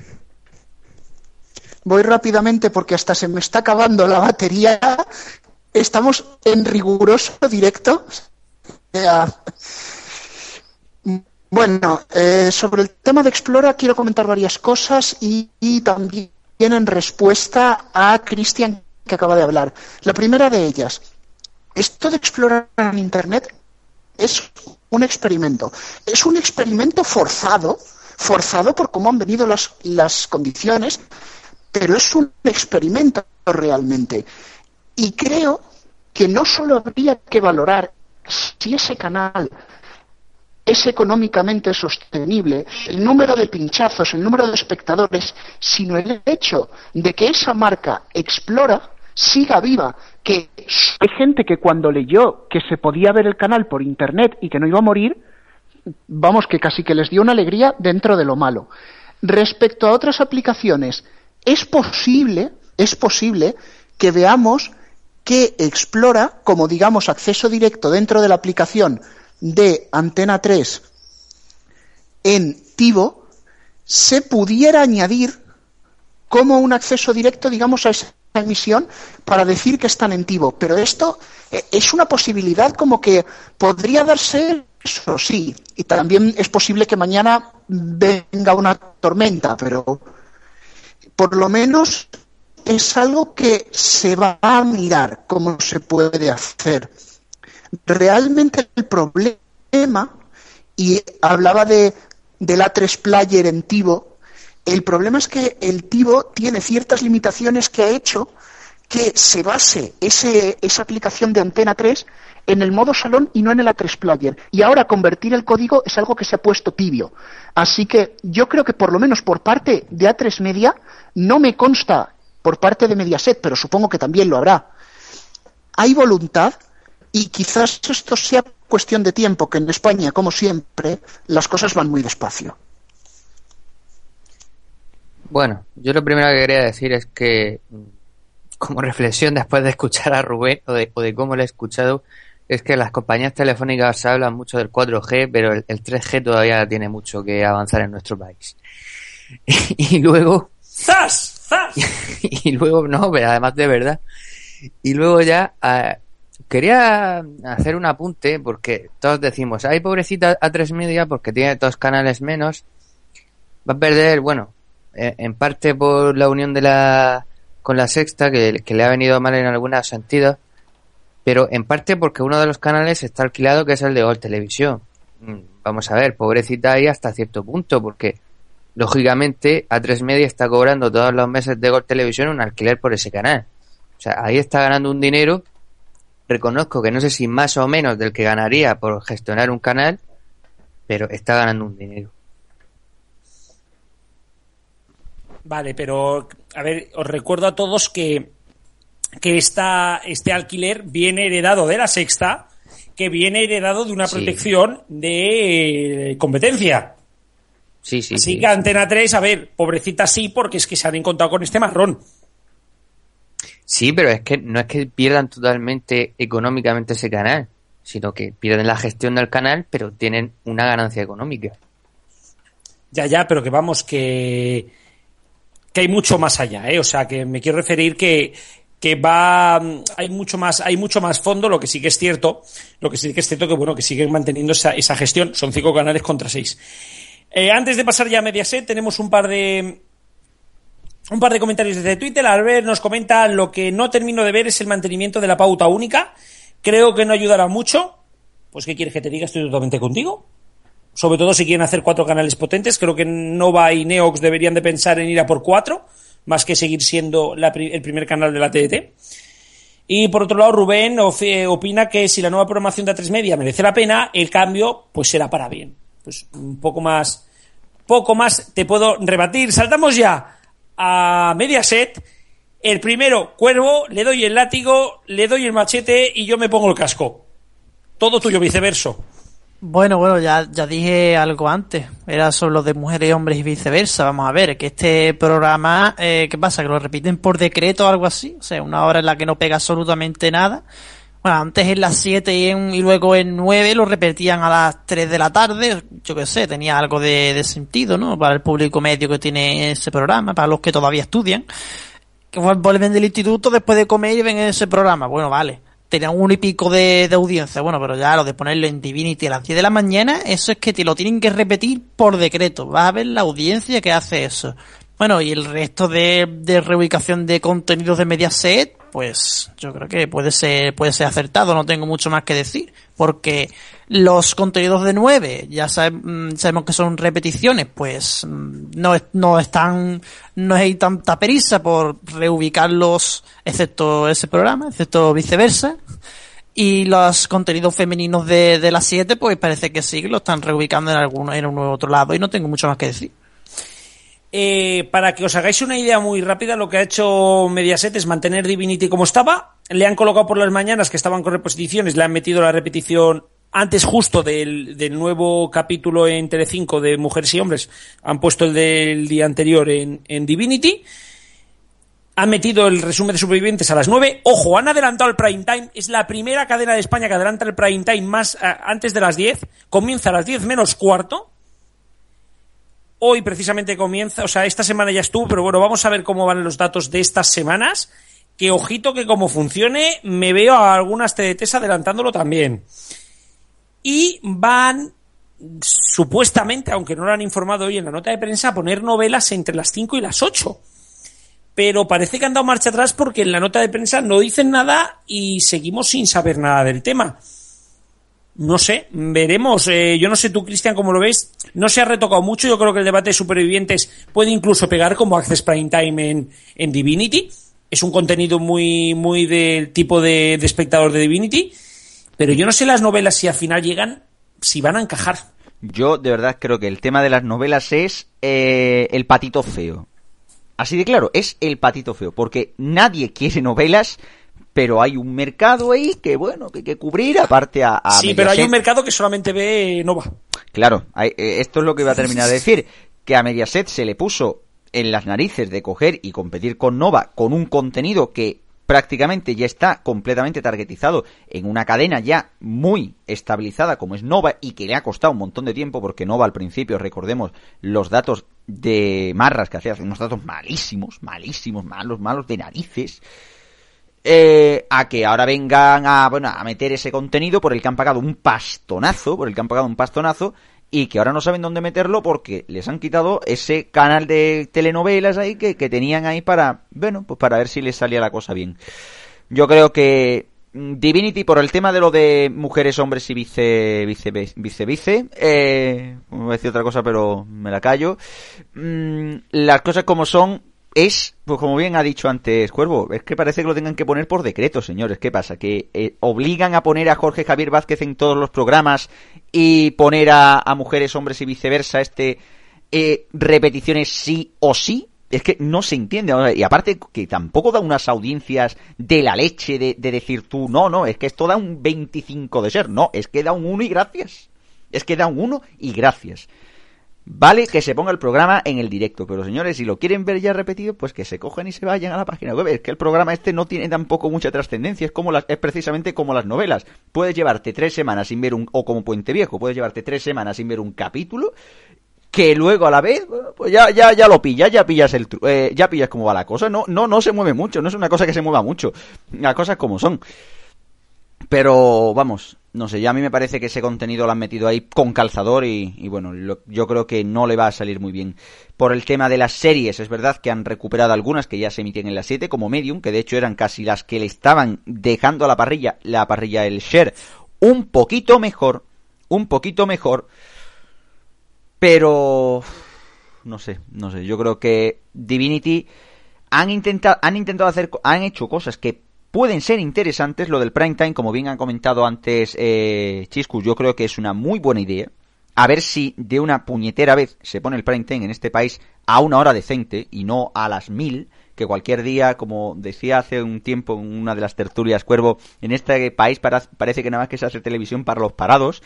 Voy rápidamente porque hasta se me está acabando la batería. Estamos en riguroso directo. Bueno, eh, sobre el tema de Explora quiero comentar varias cosas y, y también en respuesta a Cristian que acaba de hablar. La primera de ellas, esto de explorar en Internet es un experimento. Es un experimento forzado, forzado por cómo han venido las, las condiciones, pero es un experimento realmente. Y creo que no solo habría que valorar si ese canal es económicamente sostenible, el número de pinchazos, el número de espectadores, sino el hecho de que esa marca explora siga viva, que hay gente que cuando leyó que se podía ver el canal por internet y que no iba a morir, vamos que casi que les dio una alegría dentro de lo malo. Respecto a otras aplicaciones, es posible, es posible que veamos que explora como digamos acceso directo dentro de la aplicación de Antena 3 en Tivo se pudiera añadir como un acceso directo, digamos, a esa emisión para decir que están en Tivo. Pero esto eh, es una posibilidad como que podría darse eso, sí. Y también es posible que mañana venga una tormenta, pero por lo menos es algo que se va a mirar cómo se puede hacer. Realmente el problema, y hablaba de, del A3 Player en Tivo, el problema es que el Tivo tiene ciertas limitaciones que ha hecho que se base ese, esa aplicación de Antena 3 en el modo salón y no en el A3 Player. Y ahora convertir el código es algo que se ha puesto tibio. Así que yo creo que por lo menos por parte de A3 Media, no me consta por parte de Mediaset, pero supongo que también lo habrá. Hay voluntad y quizás esto sea cuestión de tiempo, que en España, como siempre, las cosas van muy despacio. Bueno, yo lo primero que quería decir es que, como reflexión después de escuchar a Rubén o de, o de cómo lo he escuchado, es que las compañías telefónicas hablan mucho del 4G, pero el, el 3G todavía tiene mucho que avanzar en nuestro país. Y, luego, ¡Zas! ¡Zas! y luego, no, pero además de verdad. Y luego ya, ah, quería hacer un apunte porque todos decimos, hay pobrecita A3 Media porque tiene dos canales menos, va a perder, bueno, eh, en parte por la unión de la con la sexta que, que le ha venido mal en algunos sentidos, pero en parte porque uno de los canales está alquilado que es el de Gol Televisión. Mm, Vamos a ver, pobrecita ahí hasta cierto punto, porque lógicamente A3 Media está cobrando todos los meses de Gol Televisión un alquiler por ese canal. O sea, ahí está ganando un dinero. Reconozco que no sé si más o menos del que ganaría por gestionar un canal, pero está ganando un dinero. Vale, pero a ver, os recuerdo a todos que que esta, este alquiler viene heredado de la sexta, que viene heredado de una Sí. protección de competencia. Sí, sí. Así sí, que. Antena 3, a ver, pobrecita sí, porque es que se han encontrado con este marrón. Sí, pero es que no es que pierdan totalmente económicamente ese canal, sino que pierden la gestión del canal, pero tienen una ganancia económica. Ya, ya, pero que vamos, que, que hay mucho más allá, ¿eh? O sea, que me quiero referir que, que va, hay mucho más, hay mucho más fondo, lo que sí que es cierto, lo que sí que es cierto que bueno, que siguen manteniendo esa, esa gestión, son cinco canales contra seis. Eh, antes de pasar ya a Mediaset, tenemos un par de, un par de comentarios desde Twitter. Albert nos comenta lo que no termino de ver es el mantenimiento de la pauta única. Creo que no ayudará mucho. Pues, ¿qué quieres que te diga? Estoy totalmente contigo. Sobre todo si quieren hacer cuatro canales potentes. Creo que Nova y Neox deberían de pensar en ir a por cuatro, más que seguir siendo el primer canal de la TDT. Y por otro lado, Rubén eh, opina que si la nueva programación de A3 Media merece la pena, el cambio pues será para bien. Pues un poco más, poco más te puedo rebatir. Saltamos ya a Mediaset. El primero, Cuervo, le doy el látigo, le doy el machete y yo me pongo el casco. Todo tuyo, viceverso. Bueno, bueno, ya, ya dije algo antes. Era sobre lo de mujeres hombres y viceversa. Vamos a ver, que este programa, eh, ¿qué pasa? ¿Que lo repiten por decreto o algo así? O sea, una hora en la que no pega absolutamente nada. Bueno, antes en las 7 y, y luego en 9 lo repetían a las 3 de la tarde. Yo qué sé, tenía algo de, sentido, ¿no? Para el público medio que tiene ese programa, para los que todavía estudian. Que vuel- vuelven del instituto después de comer y ven ese programa. Bueno, vale. Tenían uno y pico de, de audiencia. Bueno, pero ya lo de ponerlo en Divinity a las 10 de la mañana, eso es que te lo tienen que repetir por decreto. Vas a ver la audiencia que hace eso. Bueno, y el resto de, de reubicación de contenidos de Mediaset, pues yo creo que puede ser, puede ser acertado, no tengo mucho más que decir. Porque los contenidos de 9, ya mm, sabemos que son repeticiones, pues mm, no, no están, no hay tanta prisa por reubicarlos, excepto ese programa, excepto viceversa. Y los contenidos femeninos de, de las 7, pues parece que sí, lo están reubicando en alguno, en un otro lado y no tengo mucho más que decir. Eh, para que os hagáis una idea muy rápida, lo que ha hecho Mediaset es mantener Divinity como estaba. Le han colocado por las mañanas que estaban con reposiciones, le han metido la repetición antes justo del, nuevo capítulo en Telecinco de Mujeres y Hombres. Han puesto el del día anterior en, Divinity. Han metido el resumen de supervivientes a las 9. Ojo, han adelantado el prime time. Es la primera cadena de España que adelanta el prime time más a- antes de las 10. Comienza a las 10 menos cuarto. Hoy precisamente comienza, o sea, esta semana ya estuvo, pero bueno, vamos a ver cómo van los datos de estas semanas. Que ojito que como funcione, me veo a algunas TDTs adelantándolo también. Y van, supuestamente, aunque no lo han informado hoy en la nota de prensa, a poner novelas entre las 5 y las 8. Pero parece que han dado marcha atrás porque en la nota de prensa no dicen nada y seguimos sin saber nada del tema. No sé, veremos. Eh, yo no sé tú, Cristian, cómo lo ves. No se ha retocado mucho. Yo creo que el debate de supervivientes puede incluso pegar como Access Prime Time en, en Divinity. Es un contenido muy, muy del tipo de, de espectador de Divinity. Pero yo no sé las novelas si al final llegan, si van a encajar. Yo de verdad creo que el tema de las novelas es eh, el patito feo. Así de claro, es el patito feo, porque nadie quiere novelas, pero hay un mercado ahí que bueno, que hay que cubrir aparte a... a sí, pero hay un mercado que solamente ve Nova. Claro, hay- eh, esto es lo que iba a terminar de decir, que a Mediaset se le puso en las narices de coger y competir con Nova con un contenido que prácticamente ya está completamente targetizado en una cadena ya muy estabilizada como es Nova y que le ha costado un montón de tiempo porque Nova al principio, recordemos, los datos de Marras que hacía, unos datos malísimos, malísimos, malos, malos de narices eh, a que ahora vengan a, bueno, a meter ese contenido por el que han pagado un pastonazo, por el que han pagado un pastonazo, y que ahora no saben dónde meterlo porque les han quitado ese canal de telenovelas ahí que, que tenían ahí para, bueno, pues para ver si les salía la cosa bien. Yo creo que mm, Divinity por el tema de lo de mujeres, hombres y vice, vice, vice, vice, eh, voy a decir otra cosa pero me la callo. Mm, las cosas como son, es, pues como bien ha dicho antes Cuervo, es que parece que lo tengan que poner por decreto, señores. ¿Qué pasa? Que eh, obligan a poner a Jorge Javier Vázquez en todos los programas y poner a, mujeres, hombres y viceversa, este, eh, repeticiones sí o sí. es que no se entiende. Y aparte que tampoco da unas audiencias de la leche de, de decir tú, no, no, es que esto da un 25 de ser. No, es que da un 1 y gracias. Es que da un 1 y gracias. Vale que se ponga el programa en el directo, pero señores, si lo quieren ver ya repetido, pues que se cojan y se vayan a la página web. Es que el programa este no tiene tampoco mucha trascendencia, es como las, es precisamente como las novelas. Puedes llevarte tres semanas sin ver un, o como Puente Viejo, puedes llevarte tres semanas sin ver un capítulo, que luego a la vez, pues ya, ya, ya lo pillas, ya pillas el, eh, ya pillas cómo va la cosa. No, no, no se mueve mucho, no es una cosa que se mueva mucho. Las cosas como son. Pero vamos, no sé, ya a mí me parece que ese contenido lo han metido ahí con calzador y, bueno, yo creo que no le va a salir muy bien. Por el tema de las series, es verdad que han recuperado algunas que ya se emitían en las 7, como Medium, que de hecho eran casi las que le estaban dejando a la parrilla, la parrilla, el share, un poquito mejor, un poquito mejor, pero no sé, no sé, yo creo que Divinity han intentado, han intentado hacer, han hecho cosas que pueden ser interesantes. Lo del prime time, como bien han comentado antes eh, Chiscus, yo creo que es una muy buena idea. A ver si de una puñetera vez se pone el prime time en este país a una hora decente y no a las mil, que cualquier día, como decía hace un tiempo en una de las tertulias Cuervo, en este país parece que nada más que se hace televisión para los parados.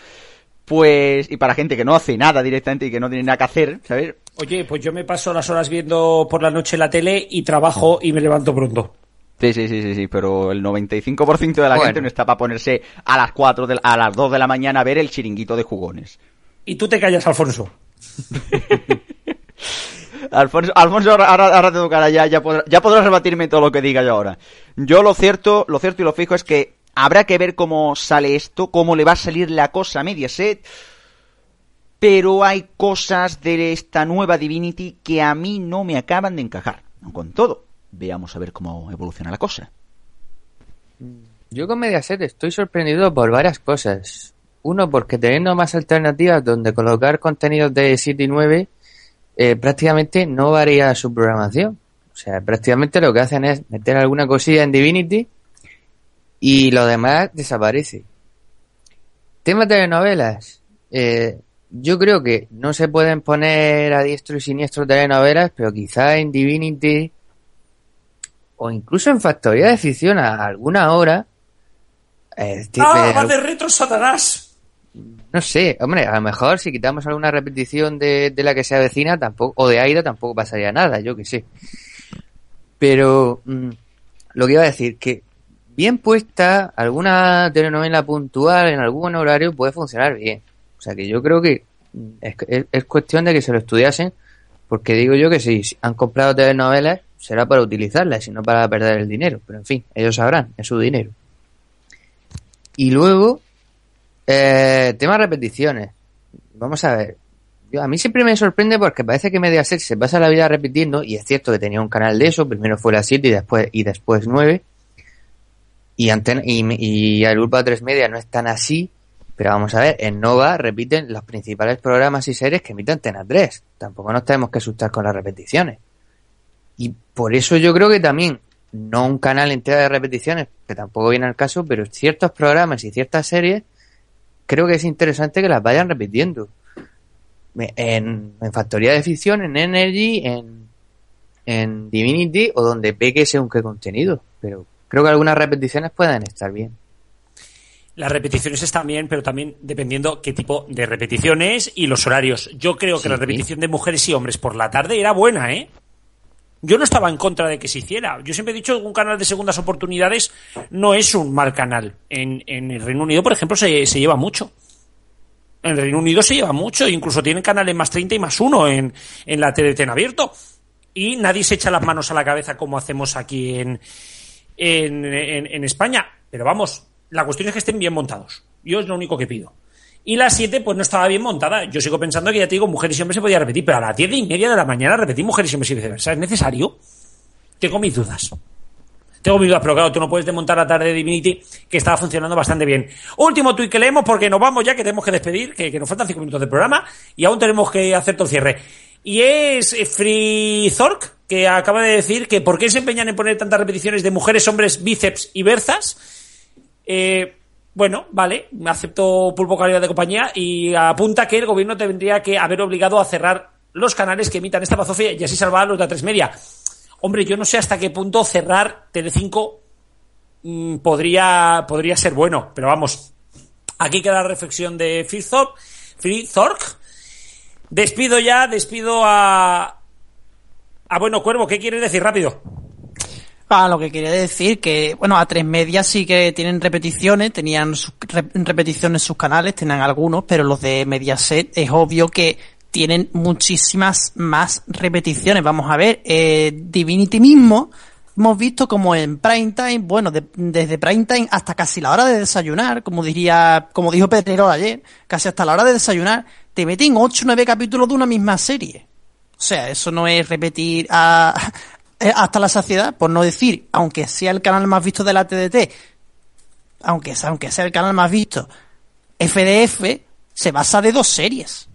Pues, y para gente que no hace nada directamente y que no tiene nada que hacer, ¿sabes? Oye, pues yo me paso las horas viendo por la noche la tele y trabajo y me levanto pronto. Sí, sí, sí, sí, sí, pero el 95% de la Bueno. gente no está para ponerse a las 4 de, la- a las 2 de la mañana a ver el chiringuito de jugones. Y tú te callas, Alfonso. Alfonso, Alfonso ahora, te tocará ya, ya podrás rebatirme todo lo que diga yo ahora. Yo lo cierto, lo cierto y lo fijo es que habrá que ver cómo sale esto, cómo le va a salir la cosa a Mediaset, pero hay cosas de esta nueva Divinity que a mí no me acaban de encajar. Con todo, veamos a ver cómo evoluciona la cosa. Yo con Mediaset estoy sorprendido por varias cosas. Uno, porque teniendo más alternativas donde colocar contenidos de 7 y 9, eh, prácticamente no varía su programación. O sea, prácticamente lo que hacen es meter alguna cosilla en Divinity y lo demás desaparece. Tema telenovelas. Eh, yo creo que no se pueden poner a diestro y siniestro telenovelas, pero quizá en Divinity o incluso en Factoría de Ficción a alguna hora. eh, ¡Ah, va de retro Satanás! no sé, hombre, a lo mejor si quitamos alguna repetición de, de la que se avecina tampoco, o de Aida tampoco pasaría nada, yo que sé. Pero mm, lo que iba a decir, que bien puesta, alguna telenovela puntual en algún horario puede funcionar bien. O sea que yo creo que mm, es, es- es cuestión de que se lo estudiasen, porque digo yo que si han comprado telenovelas será para utilizarlas y no para perder el dinero. Pero en fin, ellos sabrán, es su dinero. Y luego, eh, tema repeticiones. Vamos a ver. Yo- a mí siempre me sorprende porque parece que Mediaset se pasa la vida repitiendo, y es cierto que tenía un canal de eso, primero fue la 7 y después, y después 9. Y, Antena, y, y grupo 3 Media no es tan así, pero vamos a ver, en Nova repiten los principales programas y series que emite Antena 3. Tampoco nos tenemos que asustar con las repeticiones. Y por eso yo creo que también, no un canal entero de repeticiones, que tampoco viene al caso, pero ciertos programas y ciertas series, creo que es interesante que las vayan repitiendo. En, en Factoría de Ficción, en Energy, en, en Divinity o donde peque según qué contenido. Pero creo que algunas repeticiones pueden estar bien. Las repeticiones están bien, pero también dependiendo qué tipo de repeticiones y los horarios. Yo creo que la repetición de mujeres y hombres por la tarde era buena, ¿eh? Yo no estaba en contra de que se hiciera. Yo siempre he dicho que un canal de segundas oportunidades no es un mal canal. En, en el Reino Unido, por ejemplo, se, se lleva mucho. En el Reino Unido se lleva mucho, incluso tienen canales más 30 y más 1 en, en la TDT en abierto. Y nadie se echa las manos a la cabeza como hacemos aquí en, en, en- en España. Pero vamos, la cuestión es que estén bien montados. Yo es lo único que pido. Y la 7, pues no estaba bien montada. Yo sigo pensando que ya te digo, mujeres y hombres se podía repetir, pero a las 10 y media de la mañana repetir mujeres y hombres y viceversa. ¿Es necesario? Tengo mis dudas. Tengo mis dudas, pero claro, tú no puedes desmontar la tarde de Divinity, que estaba funcionando bastante bien. Último tuit que leemos, porque nos vamos ya, que tenemos que despedir, que, nos faltan 5 minutos de programa, y aún tenemos que hacer todo el cierre. Y es eh, Free Zork, que acaba de decir que por qué se empeñan en poner tantas repeticiones de mujeres, hombres, bíceps y berzas. Eh, bueno, vale, acepto pulpo calidad de compañía y apunta que el gobierno tendría que haber obligado a cerrar los canales que emitan esta bazofia y así salvar los de A3 Media. Hombre, yo no sé hasta qué punto cerrar Telecinco mm, podría, podría ser bueno, pero vamos. Aquí queda la reflexión de Frithork. Frithork. Despido ya, despido a... A bueno, Cuervo, ¿qué quieres decir rápido? Ah, lo que quería decir que, bueno, a tres medias sí que tienen repeticiones, tenían sus re- repeticiones sus canales, tenían algunos, pero los de Mediaset es obvio que tienen muchísimas más repeticiones. Vamos a ver, eh, Divinity mismo, hemos visto como en prime time, bueno, de- desde prime time hasta casi la hora de desayunar, como diría, como dijo Pedrero ayer, casi hasta la hora de desayunar, te meten ocho o nueve capítulos de una misma serie. O sea, eso no es repetir a- hasta la saciedad, por no decir, aunque sea el canal más visto de la TDT, aunque, sea- aunque sea el canal más visto, FDF se basa de dos series.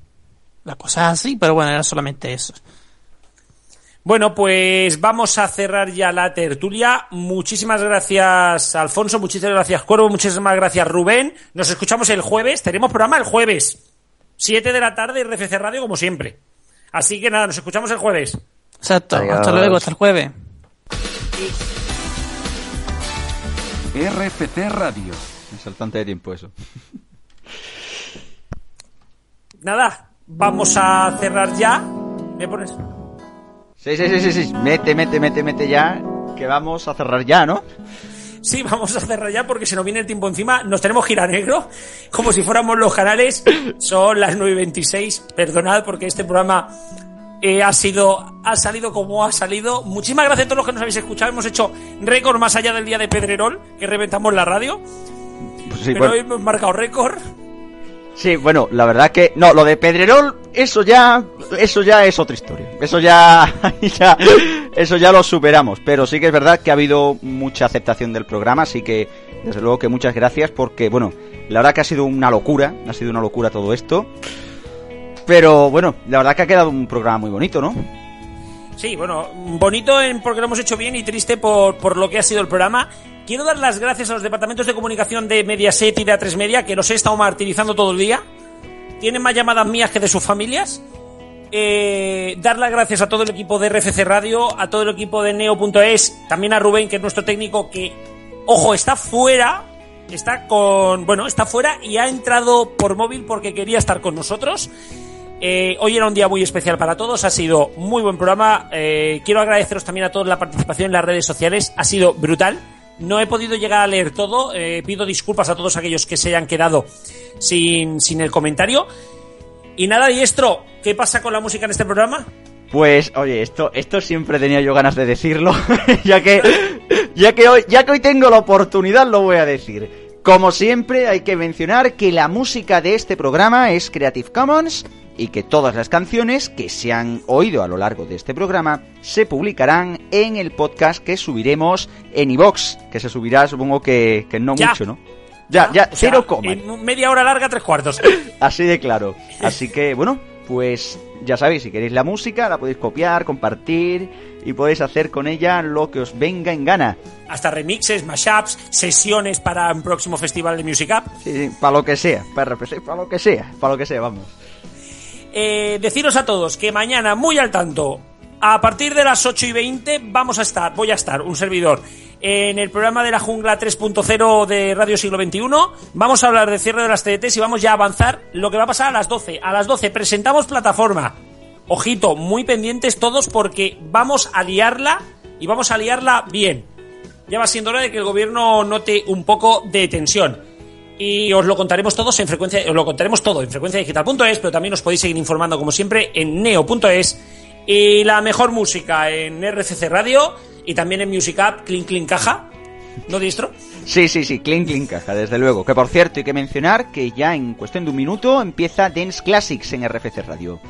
La cosa es así, pero bueno, era solamente eso. Bueno, pues vamos a cerrar ya la tertulia. Muchísimas gracias, Alfonso. Muchísimas gracias, Cuervo. Muchísimas gracias, Rubén. Nos escuchamos el jueves. Tenemos programa el jueves. 7 de la tarde, RFC Radio, como siempre. Así que nada, nos escuchamos el jueves. Exacto, Adiós. hasta luego, hasta el jueves. RFT Radio. Saltante de tiempo eso. Nada, vamos a cerrar ya. ¿Me pones? Sí, sí, sí, sí, sí. Mete, mete, mete, mete ya. Que vamos a cerrar ya, ¿no? Sí, vamos a cerrar ya porque se nos viene el tiempo encima. Nos tenemos gira negro, como si fuéramos los canales. Son las 9.26. Perdonad porque este programa eh, ha sido, ha salido como ha salido. Muchísimas gracias a todos los que nos habéis escuchado. Hemos hecho récord más allá del día de Pedrerol, que reventamos la radio. Pues sí, pero bueno. hoy hemos marcado récord. Sí, bueno, la verdad que no, lo de Pedrerol, eso ya, eso ya es otra historia. Eso ya, ya, eso ya lo superamos. Pero sí que es verdad que ha habido mucha aceptación del programa, así que desde luego que muchas gracias porque, bueno, la verdad que ha sido una locura, ha sido una locura todo esto. Pero bueno, la verdad que ha quedado un programa muy bonito, ¿no? Sí, bueno, bonito en porque lo hemos hecho bien y triste por, por lo que ha sido el programa. Quiero dar las gracias a los departamentos de comunicación de Mediaset y de A3 Media, que los he estado martirizando todo el día. Tienen más llamadas mías que de sus familias. Eh, dar las gracias a todo el equipo de RFC Radio, a todo el equipo de Neo.es, también a Rubén, que es nuestro técnico, que, ojo, está fuera, está con, bueno, está fuera y ha entrado por móvil porque quería estar con nosotros. Eh, hoy era un día muy especial para todos, ha sido muy buen programa. Eh, quiero agradeceros también a todos la participación en las redes sociales, ha sido brutal. No he podido llegar a leer todo, eh, pido disculpas a todos aquellos que se hayan quedado sin, sin el comentario. Y nada, Diestro, ¿qué pasa con la música en este programa? Pues, oye, esto, esto siempre tenía yo ganas de decirlo, ya que, ya que hoy, ya que hoy tengo la oportunidad, lo voy a decir. Como siempre, hay que mencionar que la música de este programa es Creative Commons y que todas las canciones que se han oído a lo largo de este programa se publicarán en el podcast que subiremos en iVox, que se subirá, supongo que, que no Ya. mucho, ¿no? Ya, ya, O sea, cero coma. En media hora larga, tres cuartos. Así de claro. Así que, bueno, pues ya sabéis, si queréis la música, la podéis copiar, compartir y podéis hacer con ella lo que os venga en gana. Hasta remixes, mashups, sesiones para un próximo festival de Music Up. Sí, sí, para lo que sea, para para lo que sea, para lo que sea, vamos. Eh, deciros a todos que mañana, muy al tanto, a partir de las 8 y 20, vamos a estar, voy a estar, un servidor, en el programa de la jungla 3.0 de Radio Siglo XXI. Vamos a hablar de cierre de las TDTs y vamos ya a avanzar lo que va a pasar a las 12. A las 12 presentamos plataforma. Ojito, muy pendientes todos porque vamos a liarla y vamos a liarla bien. Ya va siendo hora de que el gobierno note un poco de tensión. Y os lo contaremos todos en frecuencia, os lo contaremos todo en frecuenciadigital.es, pero también os podéis seguir informando como siempre en neo.es y la mejor música en RCC Radio y también en Music App, Clean Clean Caja, ¿no distro? Sí, sí, sí, clean, clean caja, desde luego. Que por cierto, hay que mencionar que ya en cuestión de un minuto empieza Dance Classics en RFC Radio.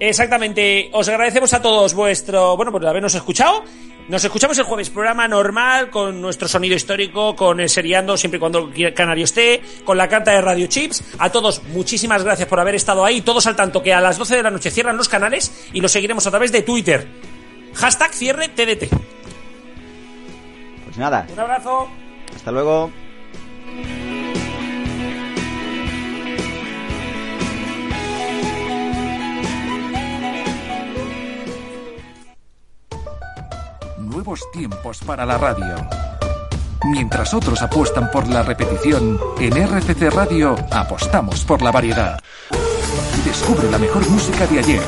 Exactamente, os agradecemos a todos vuestro, bueno, por habernos escuchado. Nos escuchamos el jueves, programa normal, con nuestro sonido histórico, con el seriando, siempre y cuando el canario esté, con la carta de Radio Chips. A todos, muchísimas gracias por haber estado ahí, todos al tanto que a las 12 de la noche cierran los canales y los seguiremos a través de Twitter. Hashtag cierre TDT. Pues nada, Un abrazo. hasta luego. Nuevos tiempos para la radio. Mientras otros apuestan por la repetición, en RCC Radio apostamos por la variedad. Descubre la mejor música de ayer,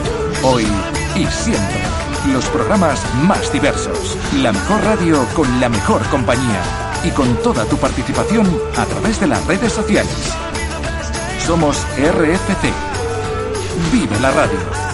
hoy y siempre. Los programas más diversos. La mejor radio con la mejor compañía. Y con toda tu participación a través de las redes sociales. Somos RFC. Vive la radio.